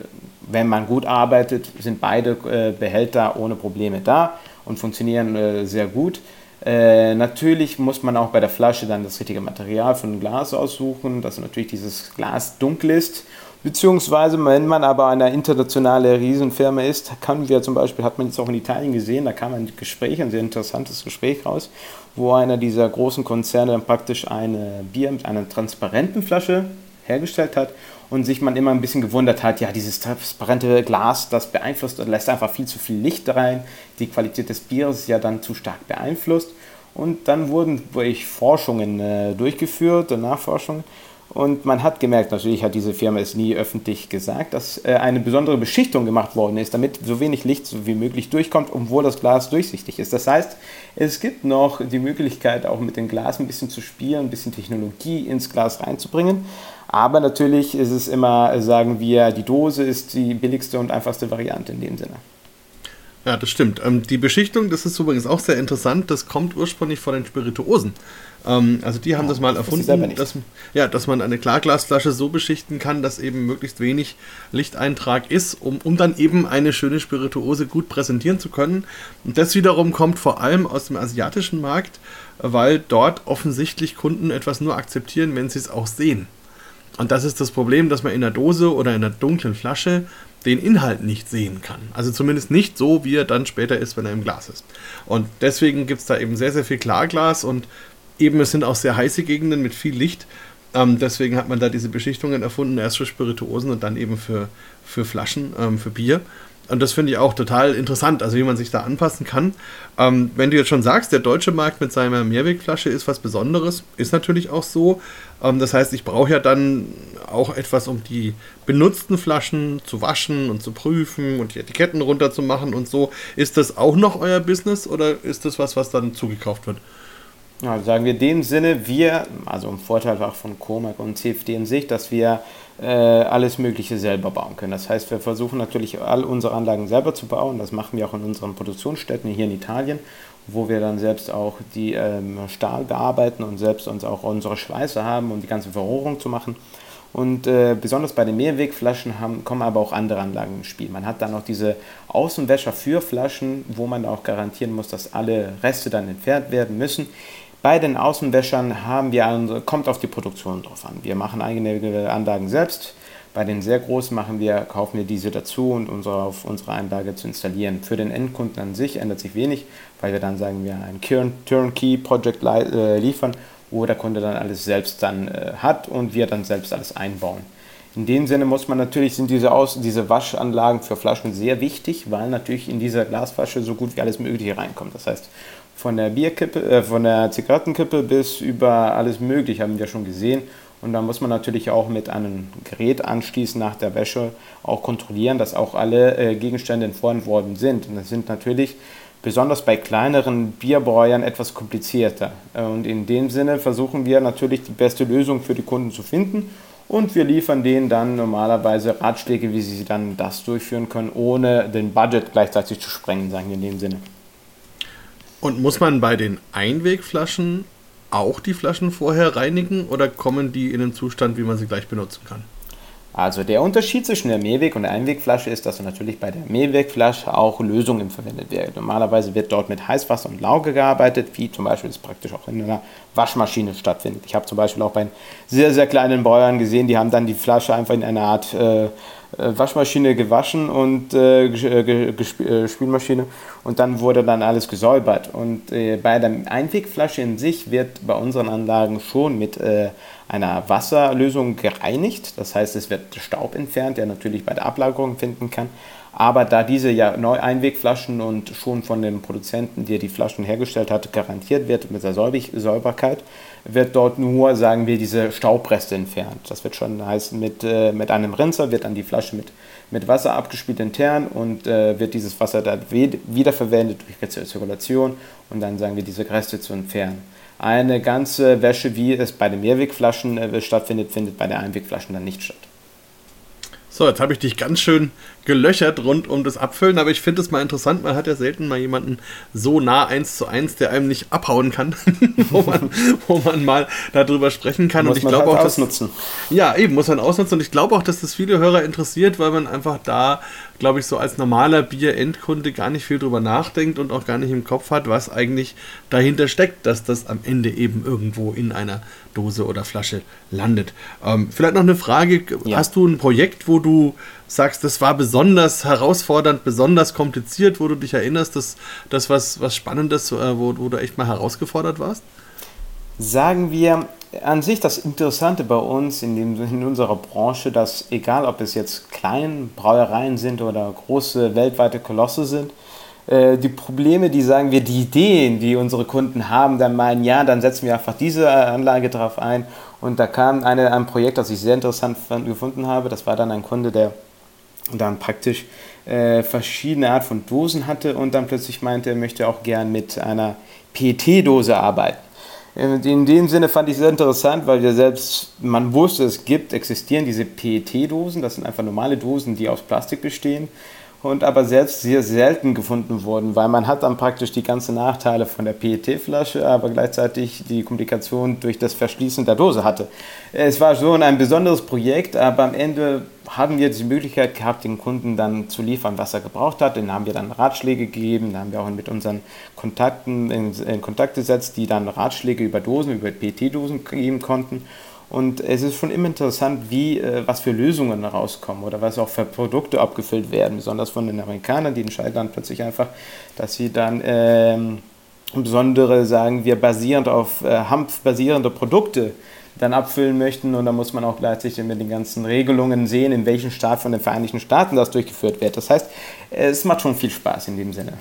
wenn man gut arbeitet, sind beide äh, Behälter ohne Probleme da und funktionieren äh, sehr gut. natürlich muss man auch bei der Flasche dann das richtige Material von Glas aussuchen, dass natürlich dieses Glas dunkel ist Beziehungsweise, wenn man aber eine internationale Riesenfirma ist, kann wir zum Beispiel, hat man jetzt auch in Italien gesehen, da kam ein Gespräch, ein sehr interessantes Gespräch raus, wo einer dieser großen Konzerne dann praktisch eine Bier mit einer transparenten Flasche hergestellt hat und sich man immer ein bisschen gewundert hat, ja, dieses transparente Glas, das beeinflusst und lässt einfach viel zu viel Licht rein, die Qualität des Bieres ist ja dann zu stark beeinflusst Und dann wurden durch Forschungen äh, durchgeführt und Nachforschungen. Und man hat gemerkt, natürlich hat diese Firma es nie öffentlich gesagt, dass äh, eine besondere Beschichtung gemacht worden ist, damit so wenig Licht wie möglich durchkommt, obwohl das Glas durchsichtig ist. Das heißt, es gibt noch die Möglichkeit, auch mit dem Glas ein bisschen zu spielen, ein bisschen Technologie ins Glas reinzubringen. Aber natürlich ist es immer, sagen wir, die Dose ist die billigste und einfachste Variante in dem Sinne. Ja, das stimmt. Ähm, die Beschichtung, das ist übrigens auch sehr interessant, das kommt ursprünglich von den Spirituosen. Ähm, also die haben ja, das mal erfunden, das dass, ja, dass man eine Klarglasflasche so beschichten kann, dass eben möglichst wenig Lichteintrag ist, um, um dann eben eine schöne Spirituose gut präsentieren zu können. Und das wiederum kommt vor allem aus dem asiatischen Markt, weil dort offensichtlich Kunden etwas nur akzeptieren, wenn sie es auch sehen. Und das ist das Problem, dass man in der Dose oder in einer dunklen Flasche den Inhalt nicht sehen kann. Also zumindest nicht so, wie er dann später ist, wenn er im Glas ist. Und deswegen gibt es da eben sehr, sehr viel Klarglas und eben es sind auch sehr heiße Gegenden mit viel Licht. Ähm, deswegen hat man da diese Beschichtungen erfunden, erst für Spirituosen und dann eben für, für Flaschen, ähm, für Bier. Und das finde ich auch total interessant, also wie man sich da anpassen kann. Ähm, wenn du jetzt schon sagst, der deutsche Markt mit seiner Mehrwegflasche ist was Besonderes, ist natürlich auch so. Ähm, das heißt, ich brauche ja dann auch etwas, um die benutzten Flaschen zu waschen und zu prüfen und die Etiketten runterzumachen und so. Ist das auch noch euer Business oder ist das was, was dann zugekauft wird? Ja, sagen wir in dem Sinne, wir, also im Vorteil auch von Comac und CFD in sich, dass wir alles Mögliche selber bauen können. Das heißt, wir versuchen natürlich all unsere Anlagen selber zu bauen. Das machen wir auch in unseren Produktionsstätten hier in Italien, wo wir dann selbst auch die ähm, Stahl bearbeiten und selbst uns auch unsere Schweiße haben, um die ganze Verrohrung zu machen. Und äh, besonders bei den Mehrwegflaschen haben, kommen aber auch andere Anlagen ins Spiel. Man hat dann auch diese Außenwäscher für Flaschen, wo man auch garantieren muss, dass alle Reste dann entfernt werden müssen. Bei den Außenwäschern haben wir, kommt auf die Produktion drauf an. Wir machen eigene Anlagen selbst. Bei den sehr großen machen wir, kaufen wir diese dazu und unsere, auf unsere Anlage zu installieren. Für den Endkunden an sich ändert sich wenig, weil wir dann sagen wir ein Turnkey-Project äh, liefern, wo der Kunde dann alles selbst dann äh, hat und wir dann selbst alles einbauen. In dem Sinne muss man natürlich, sind diese, Aus diese Waschanlagen für Flaschen sehr wichtig, weil natürlich in dieser Glasflasche so gut wie alles Mögliche reinkommt. Das heißt, von der Bierkippe, äh, von der Zigarettenkippe bis über alles Mögliche haben wir schon gesehen. Und da muss man natürlich auch mit einem Gerät anschließend nach der Wäsche auch kontrollieren, dass auch alle äh, Gegenstände entfernt worden sind. Und das sind natürlich besonders bei kleineren Bierbräuern etwas komplizierter. Äh, und in dem Sinne versuchen wir natürlich die beste Lösung für die Kunden zu finden. Und wir liefern denen dann normalerweise Ratschläge, wie sie dann das durchführen können, ohne den Budget gleichzeitig zu sprengen, sagen wir in dem Sinne. Und muss man bei den Einwegflaschen auch die Flaschen vorher reinigen oder kommen die in den Zustand, wie man sie gleich benutzen kann? Also der Unterschied zwischen der Mehrweg- und der Einwegflasche ist, dass natürlich bei der Mehrwegflasche auch Lösungen verwendet werden. Normalerweise wird dort mit Heißwasser und Lauge gearbeitet, wie zum Beispiel es praktisch auch in einer Waschmaschine stattfindet. Ich habe zum Beispiel auch bei sehr, sehr kleinen Bäuern gesehen, die haben dann die Flasche einfach in einer Art äh, Waschmaschine gewaschen und äh, äh, äh, Spülmaschine und dann wurde dann alles gesäubert. Und äh, bei der Einwegflasche in sich wird bei unseren Anlagen schon mit äh, einer Wasserlösung gereinigt. Das heißt, es wird Staub entfernt, der natürlich bei der Ablagerung finden kann. Aber da diese ja Neu-Einwegflaschen und schon von dem Produzenten, der die Flaschen hergestellt hat, garantiert wird mit der Säuberkeit, wird dort nur, sagen wir, diese Staubreste entfernt. Das wird schon heißen, mit, äh, mit einem Rinser wird dann die Flasche mit, mit Wasser abgespielt intern und äh, wird dieses Wasser dann wiederverwendet durch Zirkulation und dann, sagen wir, diese Reste zu entfernen. Eine ganze Wäsche, wie es bei den Mehrwegflaschen äh, stattfindet, findet bei den Einwegflaschen dann nicht statt. So, jetzt habe ich dich ganz schön gelöchert rund um das Abfüllen, aber ich finde es mal interessant, man hat ja selten mal jemanden so nah eins zu eins, der einem nicht abhauen kann, (laughs) wo, man, wo man mal darüber sprechen kann. Muss und ich glaube halt auch, ausnutzen. Das, ja, eben, muss man ausnutzen und ich glaube auch, dass das viele Hörer interessiert, weil man einfach da, glaube ich, so als normaler Bier-Endkunde gar nicht viel drüber nachdenkt und auch gar nicht im Kopf hat, was eigentlich dahinter steckt, dass das am Ende eben irgendwo in einer Dose oder Flasche landet. Ähm, vielleicht noch eine Frage, ja. hast du ein Projekt, wo du sagst, das war besonders herausfordernd, besonders kompliziert, wo du dich erinnerst, dass das was, was Spannendes, äh, wo, wo du echt mal herausgefordert warst? Sagen wir an sich das Interessante bei uns in, dem, in unserer Branche, dass egal ob es jetzt kleine Brauereien sind oder große weltweite Kolosse sind, äh, die Probleme, die sagen wir, die Ideen, die unsere Kunden haben, dann meinen, ja, dann setzen wir einfach diese Anlage drauf ein. Und da kam eine, ein Projekt, das ich sehr interessant fand, gefunden habe. Das war dann ein Kunde, der dann praktisch äh, verschiedene Art von Dosen hatte und dann plötzlich meinte, er möchte auch gern mit einer PET-Dose arbeiten. In dem Sinne fand ich sehr interessant, weil wir selbst, man wusste, es gibt, existieren diese PET-Dosen, das sind einfach normale Dosen, die aus Plastik bestehen und aber selbst sehr selten gefunden wurden, weil man hat dann praktisch die ganzen Nachteile von der PET-Flasche, aber gleichzeitig die Kommunikation durch das Verschließen der Dose hatte. Es war schon ein besonderes Projekt, aber am Ende haben wir die Möglichkeit gehabt, den Kunden dann zu liefern, was er gebraucht hat. Den haben wir dann Ratschläge gegeben, da haben wir auch mit unseren Kontakten in, in Kontakt gesetzt, die dann Ratschläge über Dosen, über PET-Dosen geben konnten. Und es ist schon immer interessant, wie, äh, was für Lösungen rauskommen oder was auch für Produkte abgefüllt werden, besonders von den Amerikanern, die entscheiden dann plötzlich einfach, dass sie dann ähm, besondere, sagen wir, basierend auf äh, Hanf basierende Produkte dann abfüllen möchten und da muss man auch gleichzeitig mit den ganzen Regelungen sehen, in welchem Staat von den Vereinigten Staaten das durchgeführt wird. Das heißt, es macht schon viel Spaß in dem Sinne.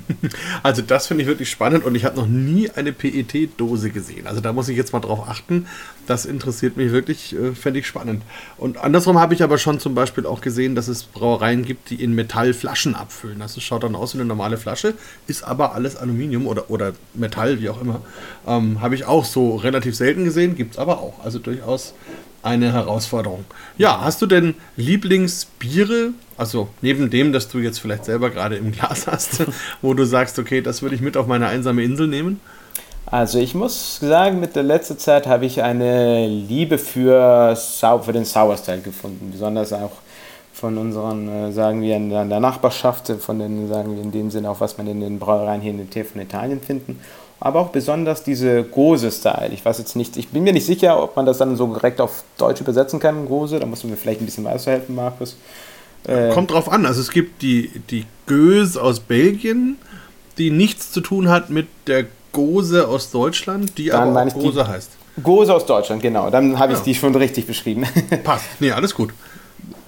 (laughs) Also das finde ich wirklich spannend und ich habe noch nie eine PET-Dose gesehen. Also da muss ich jetzt mal drauf achten. Das interessiert mich wirklich, äh, fände ich spannend. Und andersrum habe ich aber schon zum Beispiel auch gesehen, dass es Brauereien gibt, die in Metallflaschen abfüllen. Das schaut dann aus wie eine normale Flasche, ist aber alles Aluminium oder, oder Metall, wie auch immer. Ähm, habe ich auch so relativ selten gesehen, gibt es aber auch. Also durchaus eine Herausforderung. Ja, hast du denn Lieblingsbiere, also neben dem, dass du jetzt vielleicht selber gerade im Glas hast, (laughs) wo du sagst, okay, das würde ich mit auf meine einsame Insel nehmen? Also ich muss sagen, mit der letzten Zeit habe ich eine Liebe für, für den Sour-Style gefunden, besonders auch von unseren, äh, sagen wir, in der Nachbarschaft, von den, sagen wir in dem Sinne auch, was man in den Brauereien hier in den Tee von Italien finden aber auch besonders diese Gose-Style. Ich weiß jetzt nicht, ich bin mir nicht sicher, ob man das dann so direkt auf Deutsch übersetzen kann, Gose. Da musst du mir vielleicht ein bisschen weiterhelfen, Markus. Äh, Kommt drauf an. Also es gibt die, die Gös aus Belgien, die nichts zu tun hat mit der Gose aus Deutschland, die aber auch Gose heißt. Gose aus Deutschland, genau. Dann habe ich ja. die schon richtig beschrieben. Passt. Nee, alles gut.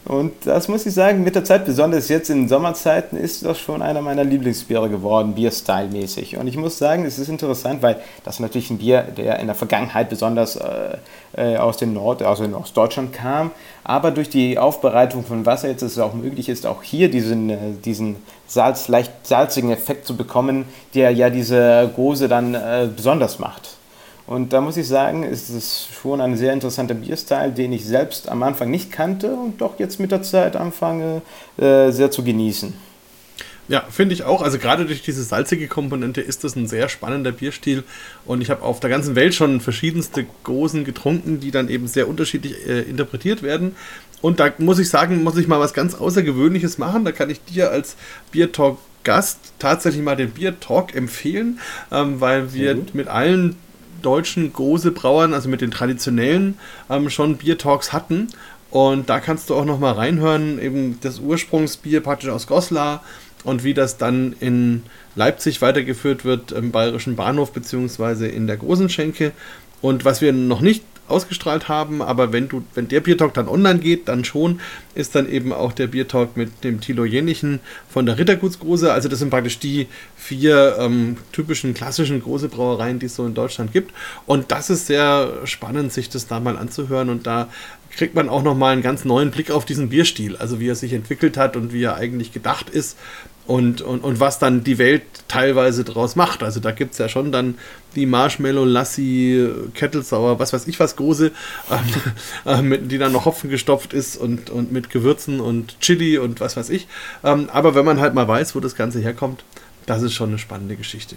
Und das muss ich sagen, mit der Zeit, besonders jetzt in Sommerzeiten, ist das schon einer meiner Lieblingsbiere geworden, Bier-Style-mäßig. Und ich muss sagen, es ist interessant, weil das natürlich ein Bier, der in der Vergangenheit besonders äh, äh aus dem Nord, also aus Deutschland kam, aber durch die Aufbereitung von Wasser jetzt es auch möglich ist, auch hier diesen, äh, diesen Salz, leicht salzigen Effekt zu bekommen, der ja diese Gose dann äh, besonders macht. Und da muss ich sagen, ist es schon ein sehr interessanter Bierstyle, den ich selbst am Anfang nicht kannte und doch jetzt mit der Zeit anfange äh, sehr zu genießen. Ja, finde ich auch. Also gerade durch diese salzige Komponente ist das ein sehr spannender Bierstil. Und ich habe auf der ganzen Welt schon verschiedenste Gosen getrunken, die dann eben sehr unterschiedlich äh, interpretiert werden. Und da muss ich sagen, muss ich mal was ganz Außergewöhnliches machen. Da kann ich dir als Biertalk Gast tatsächlich mal den Bier Talk empfehlen, ähm, weil wir mit allen deutschen große Brauern, also mit den traditionellen, ähm, schon Bier-Talks hatten. Und da kannst du auch noch mal reinhören, eben das Ursprungsbier praktisch aus Goslar und wie das dann in Leipzig weitergeführt wird im Bayerischen Bahnhof beziehungsweise in der Großen Schenke. Und was wir noch nicht ausgestrahlt haben, aber wenn du, wenn der Biertalk dann online geht, dann schon, ist dann eben auch der Biertalk mit dem Tilo Jenichen von der Rittergutsgroße. Also das sind praktisch die vier ähm, typischen klassischen große Brauereien, die es so in Deutschland gibt. Und das ist sehr spannend, sich das da mal anzuhören und da kriegt man auch nochmal einen ganz neuen Blick auf diesen Bierstil, also wie er sich entwickelt hat und wie er eigentlich gedacht ist und, und, und was dann die Welt teilweise draus macht. Also da gibt es ja schon dann die Marshmallow, Lassi, Kettelsauer, was weiß ich was große, (laughs) ähm, äh, die dann noch Hopfen gestopft ist und, und mit Gewürzen und Chili und was weiß ich. Ähm, aber wenn man halt mal weiß, wo das Ganze herkommt, das ist schon eine spannende Geschichte.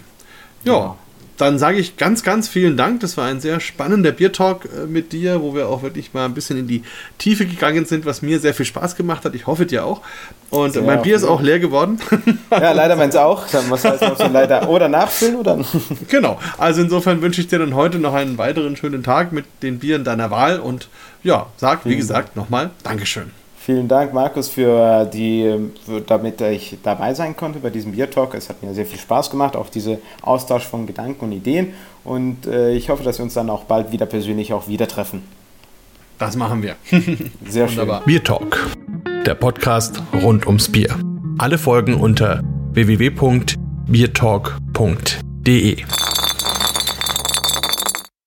Ja, ja dann sage ich ganz, ganz vielen Dank. Das war ein sehr spannender Biertalk äh, mit dir, wo wir auch wirklich mal ein bisschen in die Tiefe gegangen sind, was mir sehr viel Spaß gemacht hat. Ich hoffe dir auch. Und sehr mein Bier ist auch leer geworden. (laughs) Ja, leider meins auch. Dann muss man leider oder nachfüllen oder. (laughs) Genau. Also insofern wünsche ich dir dann heute noch einen weiteren schönen Tag mit den Bieren deiner Wahl und ja, sag, wie gesagt, nochmal Dankeschön. Vielen Dank, Markus, für die, damit ich dabei sein konnte bei diesem Bier Talk. Es hat mir sehr viel Spaß gemacht, auch dieser Austausch von Gedanken und Ideen. Und äh, ich hoffe, dass wir uns dann auch bald wieder persönlich auch wieder treffen. Das machen wir. (laughs) sehr schön. Bier Talk, der Podcast rund ums Bier. Alle Folgen unter www.biertalk.de.